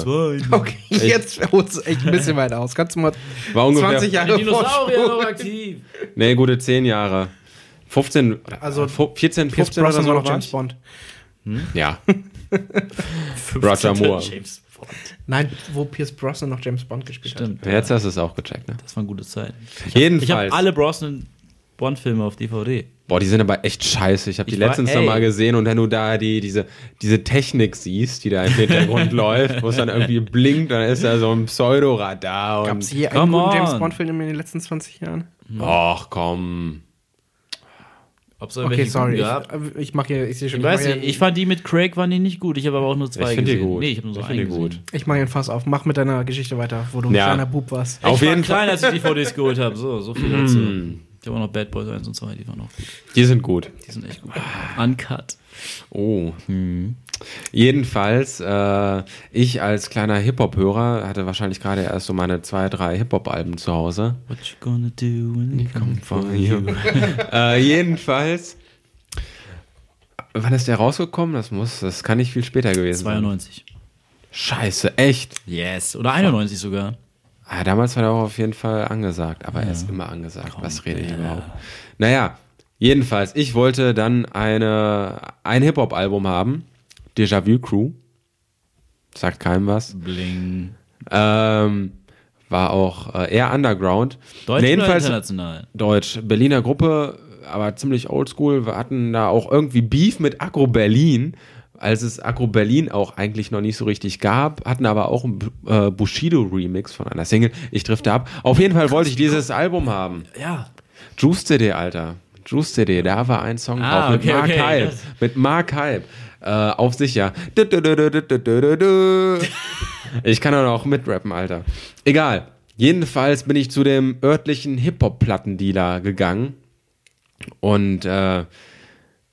Okay, jetzt holt es echt ein bisschen weit aus. Kannst du mal war ungefähr, 20 Jahre Dinosaurier noch aktiv. nee, gute 10 Jahre. 15, oder Also, fu- 14, Pierce 15 oder so war noch war James ich. Bond. Ja. Roger Moore. James Bond. Nein, wo Pierce Brosnan noch James Bond gespielt hat. Stimmt. Jetzt hast du es auch gecheckt, ne? Das waren gute Zeiten. Ich habe Jedenfalls. alle Brosnan Bond-Filme auf DVD. Boah, die sind aber echt scheiße. Ich habe die Ich letztens ey. noch mal gesehen und wenn du da die, diese, diese Technik siehst, die da im Hintergrund läuft, wo es dann irgendwie blinkt, dann ist da so ein Pseudoradar Gab es hier einen guten James on. Bond-Film in den letzten 20 Jahren? Ach komm. Ob es Okay, sorry. Ich, ich mache hier, ich sehe schon, Ich weiß nicht, ich fand die mit Craig waren die nicht gut. Ich habe aber auch nur zwei Ich finde die gesehen. gut. Nee, ich habe nur so Ich einen finde die gesehen. gut. Ich mache ein Fass auf. Mach mit deiner Geschichte weiter, wo du ein Ja. kleiner Bub warst. Auf ich war jeden klein, Fall. als ich die VDs geholt habe. So, so viel dazu. Ich habe auch noch Bad Boys 1 und 2, die waren auch gut. Die sind gut. Die sind echt gut. Uncut. Oh. Jedenfalls, äh, ich als kleiner Hip-Hop-Hörer hatte wahrscheinlich gerade erst so meine zwei, drei Hip-Hop-Alben zu Hause. What you gonna do when they come for you. äh, jedenfalls, wann ist der rausgekommen? Das muss, das kann nicht viel später gewesen sein. 92. Scheiße, echt? Yes. Oder 91 sogar. Ah, damals war er auch auf jeden Fall angesagt, aber er ist immer angesagt. Was rede ich überhaupt? Naja, jedenfalls, ich wollte dann eine, ein Hip-Hop-Album haben. Déjà-vu Crew. Sagt keinem was. Bling. Ähm, war auch äh, eher Underground. Deutsch Nee, oder international? Deutsch. Berliner Gruppe, aber ziemlich oldschool. Wir hatten da auch irgendwie Beef mit Agro Berlin, als es Agro Berlin auch eigentlich noch nicht so richtig gab, hatten aber auch einen äh, Bushido-Remix von einer Single. Ich drifte ab. Auf jeden Fall wollte ich dieses Album haben. Ja. Juice CD, Alter. Juice CD, da war ein Song Ah, drauf mit okay, Mark okay. Hype. Das- Mit Mark Hype. Äh, auf sicher. Du. Ich kann auch noch mitrappen, Alter. Egal. Jedenfalls bin ich zu dem örtlichen Hip-Hop-Plattendealer gegangen. Und äh,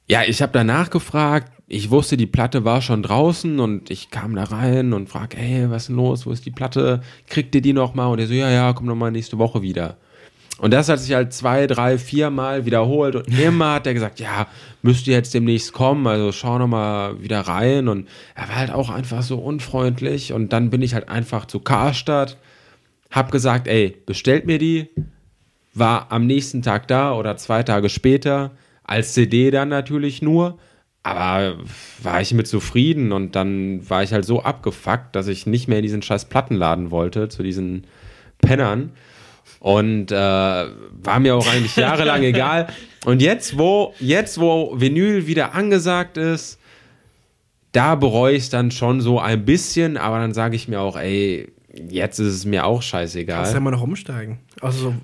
ja, ich habe danach gefragt. Ich wusste, die Platte war schon draußen und ich kam da rein und frag, hey, was ist denn los? Wo ist die Platte? Kriegt ihr die noch mal? Und er so, ja, ja, komm noch mal nächste Woche wieder. Und das hat sich halt zwei, drei, vier Mal wiederholt und immer hat er gesagt, ja, müsst ihr jetzt demnächst kommen, also schau noch mal wieder rein und er war halt auch einfach so unfreundlich und dann bin ich halt einfach zu Karstadt, hab gesagt, ey, bestellt mir die, war am nächsten Tag da oder zwei Tage später, als CD dann natürlich nur, aber war ich mit zufrieden und dann war ich halt so abgefuckt, dass ich nicht mehr in diesen scheiß Plattenladen wollte, zu diesen Pennern. Und äh, war mir auch eigentlich jahrelang egal. Und jetzt, wo, jetzt, wo Vinyl wieder angesagt ist, da bereue ich es dann schon so ein bisschen, aber dann sage ich mir auch, ey, jetzt ist es mir auch scheißegal. Kannst ja immer noch umsteigen. Also so,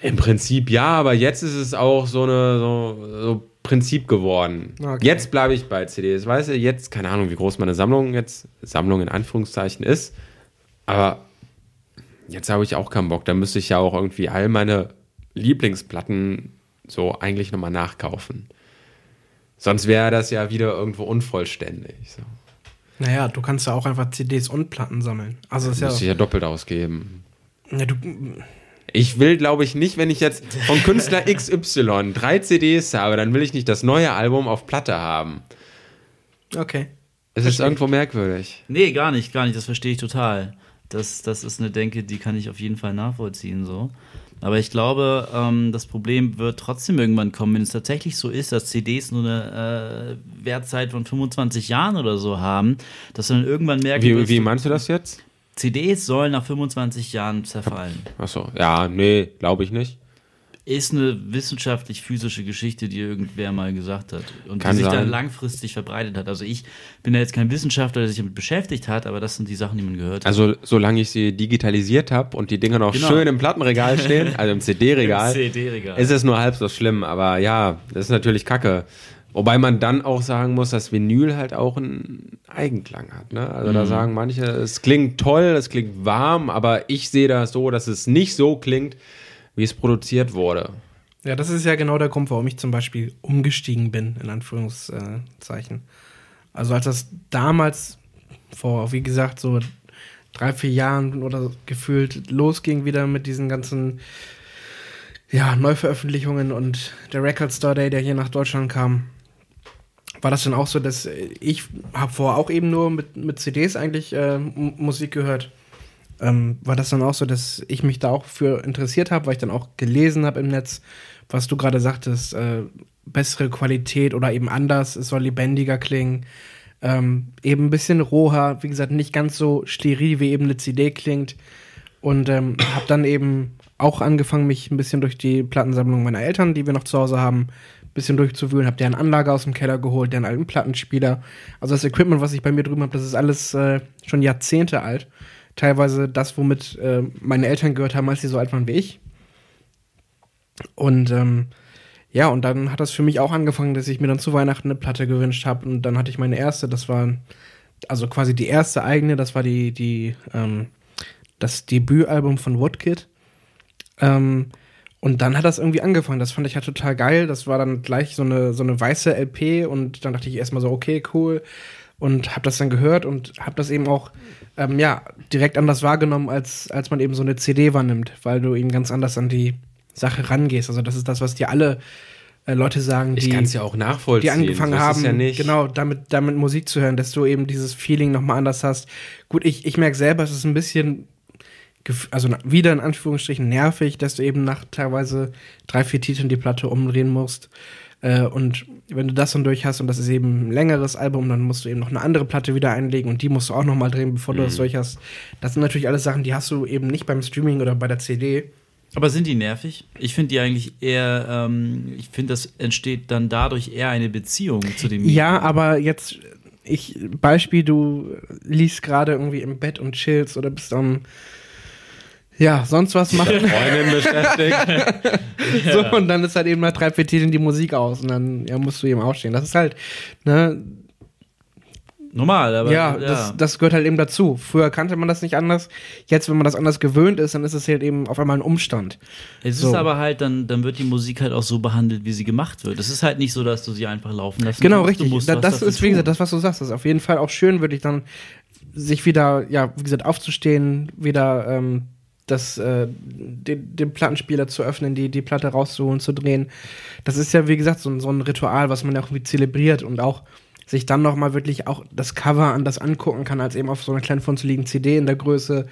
Im Prinzip ja, aber jetzt ist es auch so eine so, so Prinzip geworden. Okay. Jetzt bleibe ich bei CDs. Weißt du, jetzt, keine Ahnung, wie groß meine Sammlung jetzt, Sammlung in Anführungszeichen ist, aber jetzt habe ich auch keinen Bock. Da müsste ich ja auch irgendwie all meine Lieblingsplatten so eigentlich nochmal nachkaufen. Sonst wäre das ja wieder irgendwo unvollständig. So. naja, du kannst ja auch einfach CDs und Platten sammeln. Also ist ja, ich ja doppelt ausgeben. ja du, Ich will, glaube ich, nicht, wenn ich jetzt von Künstler XY drei CDs habe, dann will ich nicht das neue Album auf Platte haben. okay. Es ist irgendwo merkwürdig. Nee, gar nicht, gar nicht. Das verstehe ich total. Das, das ist eine Denke, die kann ich auf jeden Fall nachvollziehen. So. Aber ich glaube, ähm, das Problem wird trotzdem irgendwann kommen, wenn es tatsächlich so ist, dass CDs nur eine äh, Wertzeit von 25 Jahren oder so haben, dass du dann irgendwann merken Wie, wie meinst du das jetzt? CDs sollen nach 25 Jahren zerfallen. Achso, ja, nee, glaube ich nicht. Ist eine wissenschaftlich-physische Geschichte, die irgendwer mal gesagt hat und Kann die sich sein. dann langfristig verbreitet hat. Also ich bin ja jetzt kein Wissenschaftler, der sich damit beschäftigt hat, aber das sind die Sachen, die man gehört hat. Also, solange ich sie digitalisiert habe und die Dinger noch Genau. schön im Plattenregal stehen, also im CD-Regal, CD-Regal. ist es nur halb so schlimm. Aber ja, das ist natürlich kacke. Wobei man dann auch sagen muss, dass Vinyl halt auch einen Eigenklang hat. Ne? Also da sagen manche, es klingt toll, es klingt warm, aber ich sehe das so, dass es nicht so klingt, wie es produziert wurde. Ja, das ist ja genau der Grund, warum ich zum Beispiel umgestiegen bin, in Anführungszeichen. Also als das damals vor, wie gesagt, so drei, vier Jahren oder gefühlt losging wieder mit diesen ganzen ja, Neuveröffentlichungen und der Record Store Day, der hier nach Deutschland kam, war das dann auch so, dass ich habe vorher auch eben nur mit, mit CDs eigentlich äh, Musik gehört. Ähm, war das dann auch so, dass ich mich da auch für interessiert habe, weil ich dann auch gelesen habe im Netz, was du gerade sagtest, äh, bessere Qualität oder eben anders, es soll lebendiger klingen, ähm, eben ein bisschen roher, wie gesagt, nicht ganz so steril, wie eben eine CD klingt. Und ähm, habe dann eben auch angefangen, mich ein bisschen durch die Plattensammlung meiner Eltern, die wir noch zu Hause haben, bisschen durchzuwühlen. Habe deren Anlage aus dem Keller geholt, deren alten Plattenspieler. Also das Equipment, was ich bei mir drüben habe, das ist alles äh, schon Jahrzehnte alt. Teilweise das, womit äh, meine Eltern gehört haben, als sie so alt waren wie ich. Und ähm, ja, und dann hat das für mich auch angefangen, dass ich mir dann zu Weihnachten eine Platte gewünscht habe. Und dann hatte ich meine erste, das war also quasi die erste eigene, das war die, die, ähm, das Debütalbum von Woodkid. Ähm, und dann hat das irgendwie angefangen. Das fand ich halt total geil. Das war dann gleich so eine, so eine weiße LP und dann dachte ich erstmal so, okay, cool. Und habe das dann gehört und habe das eben auch ähm, ja, direkt anders wahrgenommen, als, als man eben so eine CD wahrnimmt, weil du eben ganz anders an die Sache rangehst. Also das ist das, was dir alle äh, Leute sagen, die, ja auch nachvollziehen. die angefangen haben, ja genau, damit, damit Musik zu hören, dass du eben dieses Feeling nochmal anders hast. Gut, ich, ich merke selber, es ist ein bisschen, also wieder in Anführungsstrichen nervig, dass du eben nach teilweise drei, vier Titeln die Platte umdrehen musst. Äh, und wenn du das dann durch hast und das ist eben ein längeres Album, dann musst du eben noch eine andere Platte wieder einlegen und die musst du auch nochmal drehen, bevor du das durch hast. Das sind natürlich alles Sachen, die hast du eben nicht beim Streaming oder bei der CD. Aber sind die nervig? Ich finde die eigentlich eher, ähm, ich finde, das entsteht dann dadurch eher eine Beziehung zu dem Ja, aber jetzt, ich, Beispiel, du liest gerade irgendwie im Bett und chillst oder bist am, ja, sonst was machen. Freundin beschäftigt. so, und dann ist halt eben nach drei, vier Titeln die Musik aus und dann ja, musst du eben aufstehen. Das ist halt, ne, Normal, aber ja, Das, das gehört halt eben dazu. Früher kannte man das nicht anders. Jetzt, wenn man das anders gewöhnt ist, dann ist es halt eben auf einmal ein Umstand. Es So. ist aber halt, dann, dann wird die Musik halt auch so behandelt, wie sie gemacht wird. Es ist halt nicht so, dass du sie einfach laufen lässt. Genau, richtig. musst Da, das ist, wie gesagt, das, was du sagst, das ist auf jeden Fall auch schön, würde ich dann sich wieder, ja, wie gesagt, aufzustehen, wieder ähm, das, äh, den, den Plattenspieler zu öffnen, die, die Platte rauszuholen, zu drehen. Das ist ja, wie gesagt, so, ein- so ein Ritual, was man ja auch irgendwie zelebriert und auch sich dann noch mal wirklich auch das Cover anders angucken kann, als eben auf so einer kleinen von zu liegen CD in der Größe.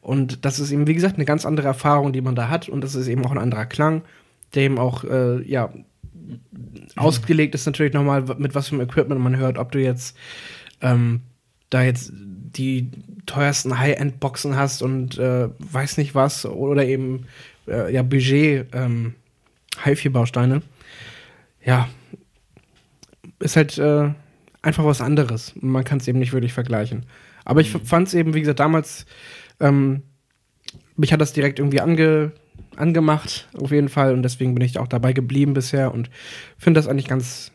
Und das ist eben, wie gesagt, eine ganz andere Erfahrung, die man da hat. Und das ist eben auch ein anderer Klang, der eben auch, äh, ja, ausgelegt ist natürlich nochmal, mit was für einem Equipment man hört, ob du jetzt ähm, da jetzt die teuersten High-End-Boxen hast und äh, weiß nicht was oder eben äh, ja Budget ähm, HiFi-Bausteine. Ja, ist halt äh, einfach was anderes. Man kann es eben nicht wirklich vergleichen. Aber ich fand es eben, wie gesagt, damals, ähm, mich hat das direkt irgendwie ange, angemacht, auf jeden Fall. Und deswegen bin ich auch dabei geblieben bisher und finde das eigentlich ganz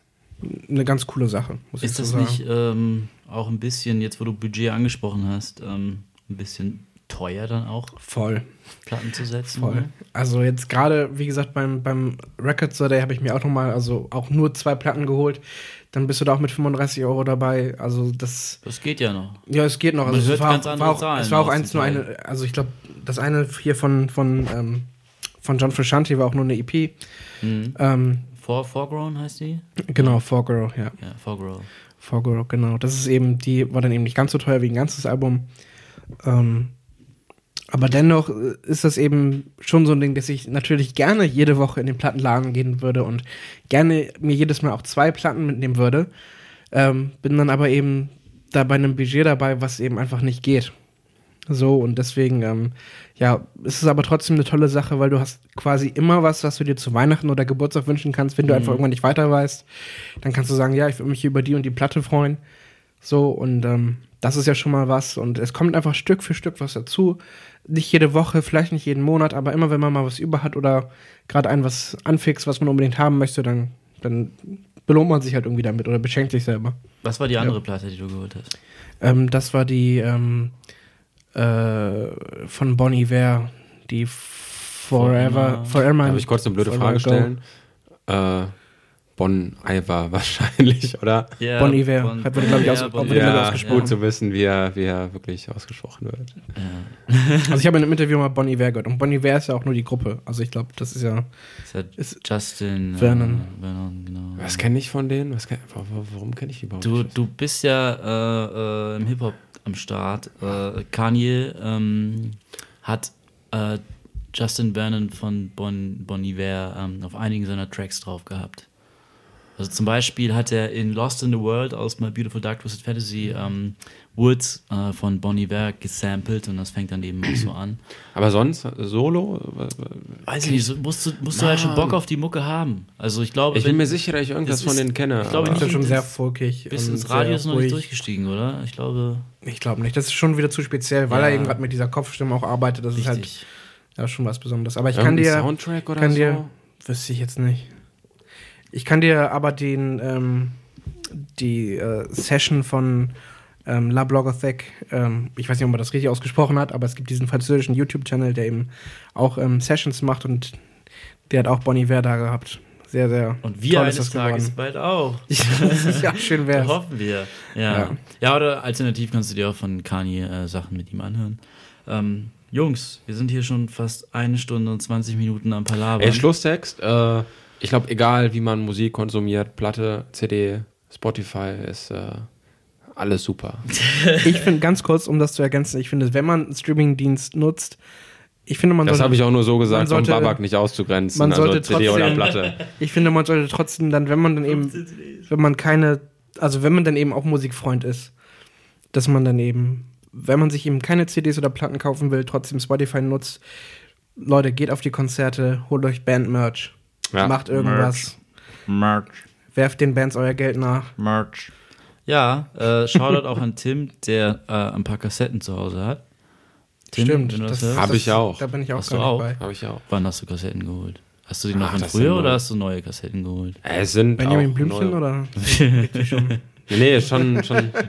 eine ganz coole Sache. Muss Ist ich so das sagen. nicht ähm, auch ein bisschen, jetzt wo du Budget angesprochen hast, ähm, ein bisschen teuer dann auch, voll? Platten zu setzen? Voll. oder? Also jetzt gerade, wie gesagt, beim, beim Record Store Day habe ich mir auch noch mal, also auch nur zwei Platten geholt. Dann bist du da auch mit 35 Euro dabei. Also das, Das geht ja noch. ja, es geht noch. Man Also es hört war, ganz war andere auch, Zahlen es war auch eins nur eine, also ich glaube, das eine hier von, von, ähm, von John Frusciante war auch nur eine EP. Mhm. Ähm, For, Foregrown heißt die? genau, Forgrow, ja. Ja, Foregrow. Forgrow, genau. Das ist eben, die war dann eben nicht ganz so teuer wie ein ganzes Album. Ähm, aber dennoch äh, ist das eben schon so ein Ding, dass ich natürlich gerne jede Woche in den Plattenladen gehen würde und gerne mir jedes Mal auch zwei Platten mitnehmen würde. Ähm, bin dann aber eben da bei einem Budget dabei, was eben einfach nicht geht. So, und deswegen, ähm, ja, ist es aber trotzdem eine tolle Sache, weil du hast quasi immer was, was du dir zu Weihnachten oder Geburtstag wünschen kannst, wenn du einfach irgendwann nicht weiter weißt. Dann kannst du sagen, ja, ich würde mich über die und die Platte freuen. So, und ähm, das ist ja schon mal was. Und es kommt einfach Stück für Stück was dazu. Nicht jede Woche, vielleicht nicht jeden Monat, aber immer wenn man mal was über hat oder gerade ein was anfixt, was man unbedingt haben möchte, dann, dann belohnt man sich halt irgendwie damit oder beschenkt sich selber. Was war die andere Platte, die du geholt hast? Ähm, das war die ähm, äh, von Bonnie Iver, die Forever, Forever. Forever. Darf ich kurz eine blöde Forever Frage stellen? Äh, Bon Iver wahrscheinlich, oder? Ja, Bon Iver. Bon- Hat wurde, glaub ich, ja, aus- Bon Iver, glaub ich, Ja, ausgesprochen. gut zu wissen, wie er, wie er wirklich ausgesprochen wird. Also ich habe in einem Interview mal Bonnie Iver gehört. Und Bonnie Iver ist ja auch nur die Gruppe. Also ich glaube, das ist ja. Ist ja Ist Justin Vernon. Äh, Vernon, genau. Was kenne ich von denen? Was kenn, wa- wa- warum kenne ich die überhaupt Du, nicht? du bist ja äh, äh, im Hip-Hop am Start. Äh, Kanye ähm, hat äh, Justin Vernon von Bon, bon Iver ähm, auf einigen seiner Tracks drauf gehabt. Also zum Beispiel hat er in Lost in the World aus My Beautiful Dark Twisted Fantasy ähm, Woods äh, von Bon Iver gesampelt und das fängt dann eben auch so an. Aber sonst, äh, Solo? Weiß ich nicht, so musst du, musst du halt schon Bock auf die Mucke haben. Also ich glaube, Ich bin wenn- mir sicher, dass ich irgendwas von denen kenne. ich glaube ist ja schon Bis- sehr folkig. bis und ins Radio ist noch nicht durchgestiegen, oder? Ich glaube, Ich glaube nicht. Das ist schon wieder zu speziell, weil Ja. er eben gerade mit dieser Kopfstimme auch arbeitet. Das ist halt richtig. ja schon was Besonderes. Aber ich kann Irgendein dir. Soundtrack oder kann so? dir- Wüsste ich jetzt nicht. Ich kann dir aber den, ähm, die äh, Session von ähm, La Blogothek, ähm, ich weiß nicht, ob man das richtig ausgesprochen hat, aber es gibt diesen französischen YouTube-Channel, der eben auch ähm, Sessions macht und der hat auch Bonnie Iver da gehabt. Sehr, sehr Und wir toll eines ist das Tages geworden. bald auch. ja, schön wär's. Hoffen wir. Ja. Ja. ja. oder alternativ kannst du dir auch von Kanye äh, Sachen mit ihm anhören. Ähm, Jungs, wir sind hier schon fast eine Stunde und 20 Minuten am Palabern. Ey, Schlusstext. Äh, ich glaube, egal wie man Musik konsumiert, Platte, CD, Spotify, ist äh, alles super. Ich finde, ganz kurz, um das zu ergänzen, ich finde, wenn man einen Streamingdienst nutzt, ich finde, man Das habe ich auch nur so gesagt, um sollte- Babak nicht auszugrenzen. man also sollte CD oder trotzdem- Platte. ich finde, man sollte trotzdem dann, wenn man dann eben, wenn man keine, also wenn man dann eben auch Musikfreund ist, dass man dann eben, wenn man sich eben keine CDs oder Platten kaufen will, trotzdem Spotify nutzt. Leute, geht auf die Konzerte, holt euch Band-Merch, Ja. macht irgendwas, Merch. werft den Bands euer Geld nach. Merch. Ja, äh, Shoutout auch an Tim, der äh, ein paar Kassetten zu Hause hat. Tim, Stimmt, das das- hörst. Hab ich auch. Da bin ich auch Hast gar du nicht auch? bei. Habe ich auch. Wann hast du Kassetten geholt? Hast du die noch Ach, von das früher oder hast du neue Kassetten geholt? Es sind Benjamin auch Blümchen neue- oder? Nee, schon, schon.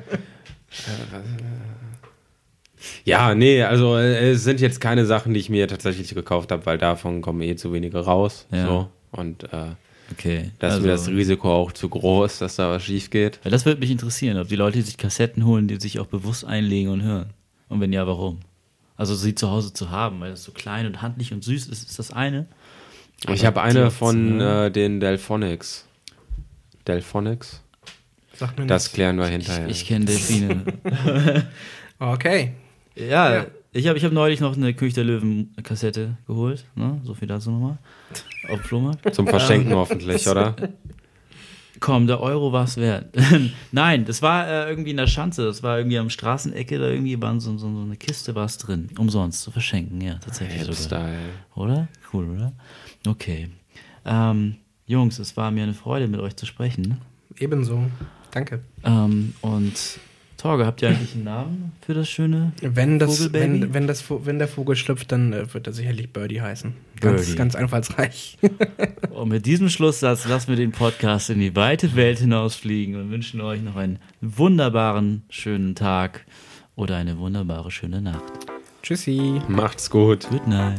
ja, nee, also äh, es sind jetzt keine Sachen, die ich mir tatsächlich gekauft habe, weil davon kommen eh zu wenige raus. Ja. So. Und äh, Okay. da ist also- mir das Risiko auch zu groß, dass da was schief geht. Ja, das würde mich interessieren, ob die Leute, die sich Kassetten holen, die sich auch bewusst einlegen und hören. Und wenn ja, warum? Also sie zu Hause zu haben, weil das so klein und handlich und süß ist, ist das eine. Ich Aber habe die eine von zu- äh, den Delphonics. Delphonics? Sagt mir Das nichts. klären wir hinterher. Ich kenne Delfine. Okay. ja, Ja. Ich habe ich hab neulich noch eine König der Löwen-Kassette geholt. Ne? So viel dazu nochmal. Auf dem Flohmarkt. Zum Verschenken hoffentlich, oder? Komm, der Euro war es wert. Nein, das war äh, irgendwie in der Schanze. Das war irgendwie am Straßenecke, da irgendwie war so, so, so eine Kiste war es drin. Umsonst zu verschenken, ja, tatsächlich sogar. Hipstyle. Oder? Cool, oder? Okay. Ähm, Jungs, es war mir eine Freude, mit euch zu sprechen. Ebenso. Danke. Ähm, und Torge, habt ihr eigentlich einen Namen für das schöne? Wenn, das, Vogelbaby? wenn, wenn, das, wenn der Vogel schlüpft, dann äh, wird er sicherlich Birdie heißen. Ganz, Birdie. ganz einfallsreich. Und mit diesem Schlusssatz lassen wir den Podcast in die weite Welt hinausfliegen und wünschen euch noch einen wunderbaren, schönen Tag oder eine wunderbare, schöne Nacht. Tschüssi. Macht's gut. Good night.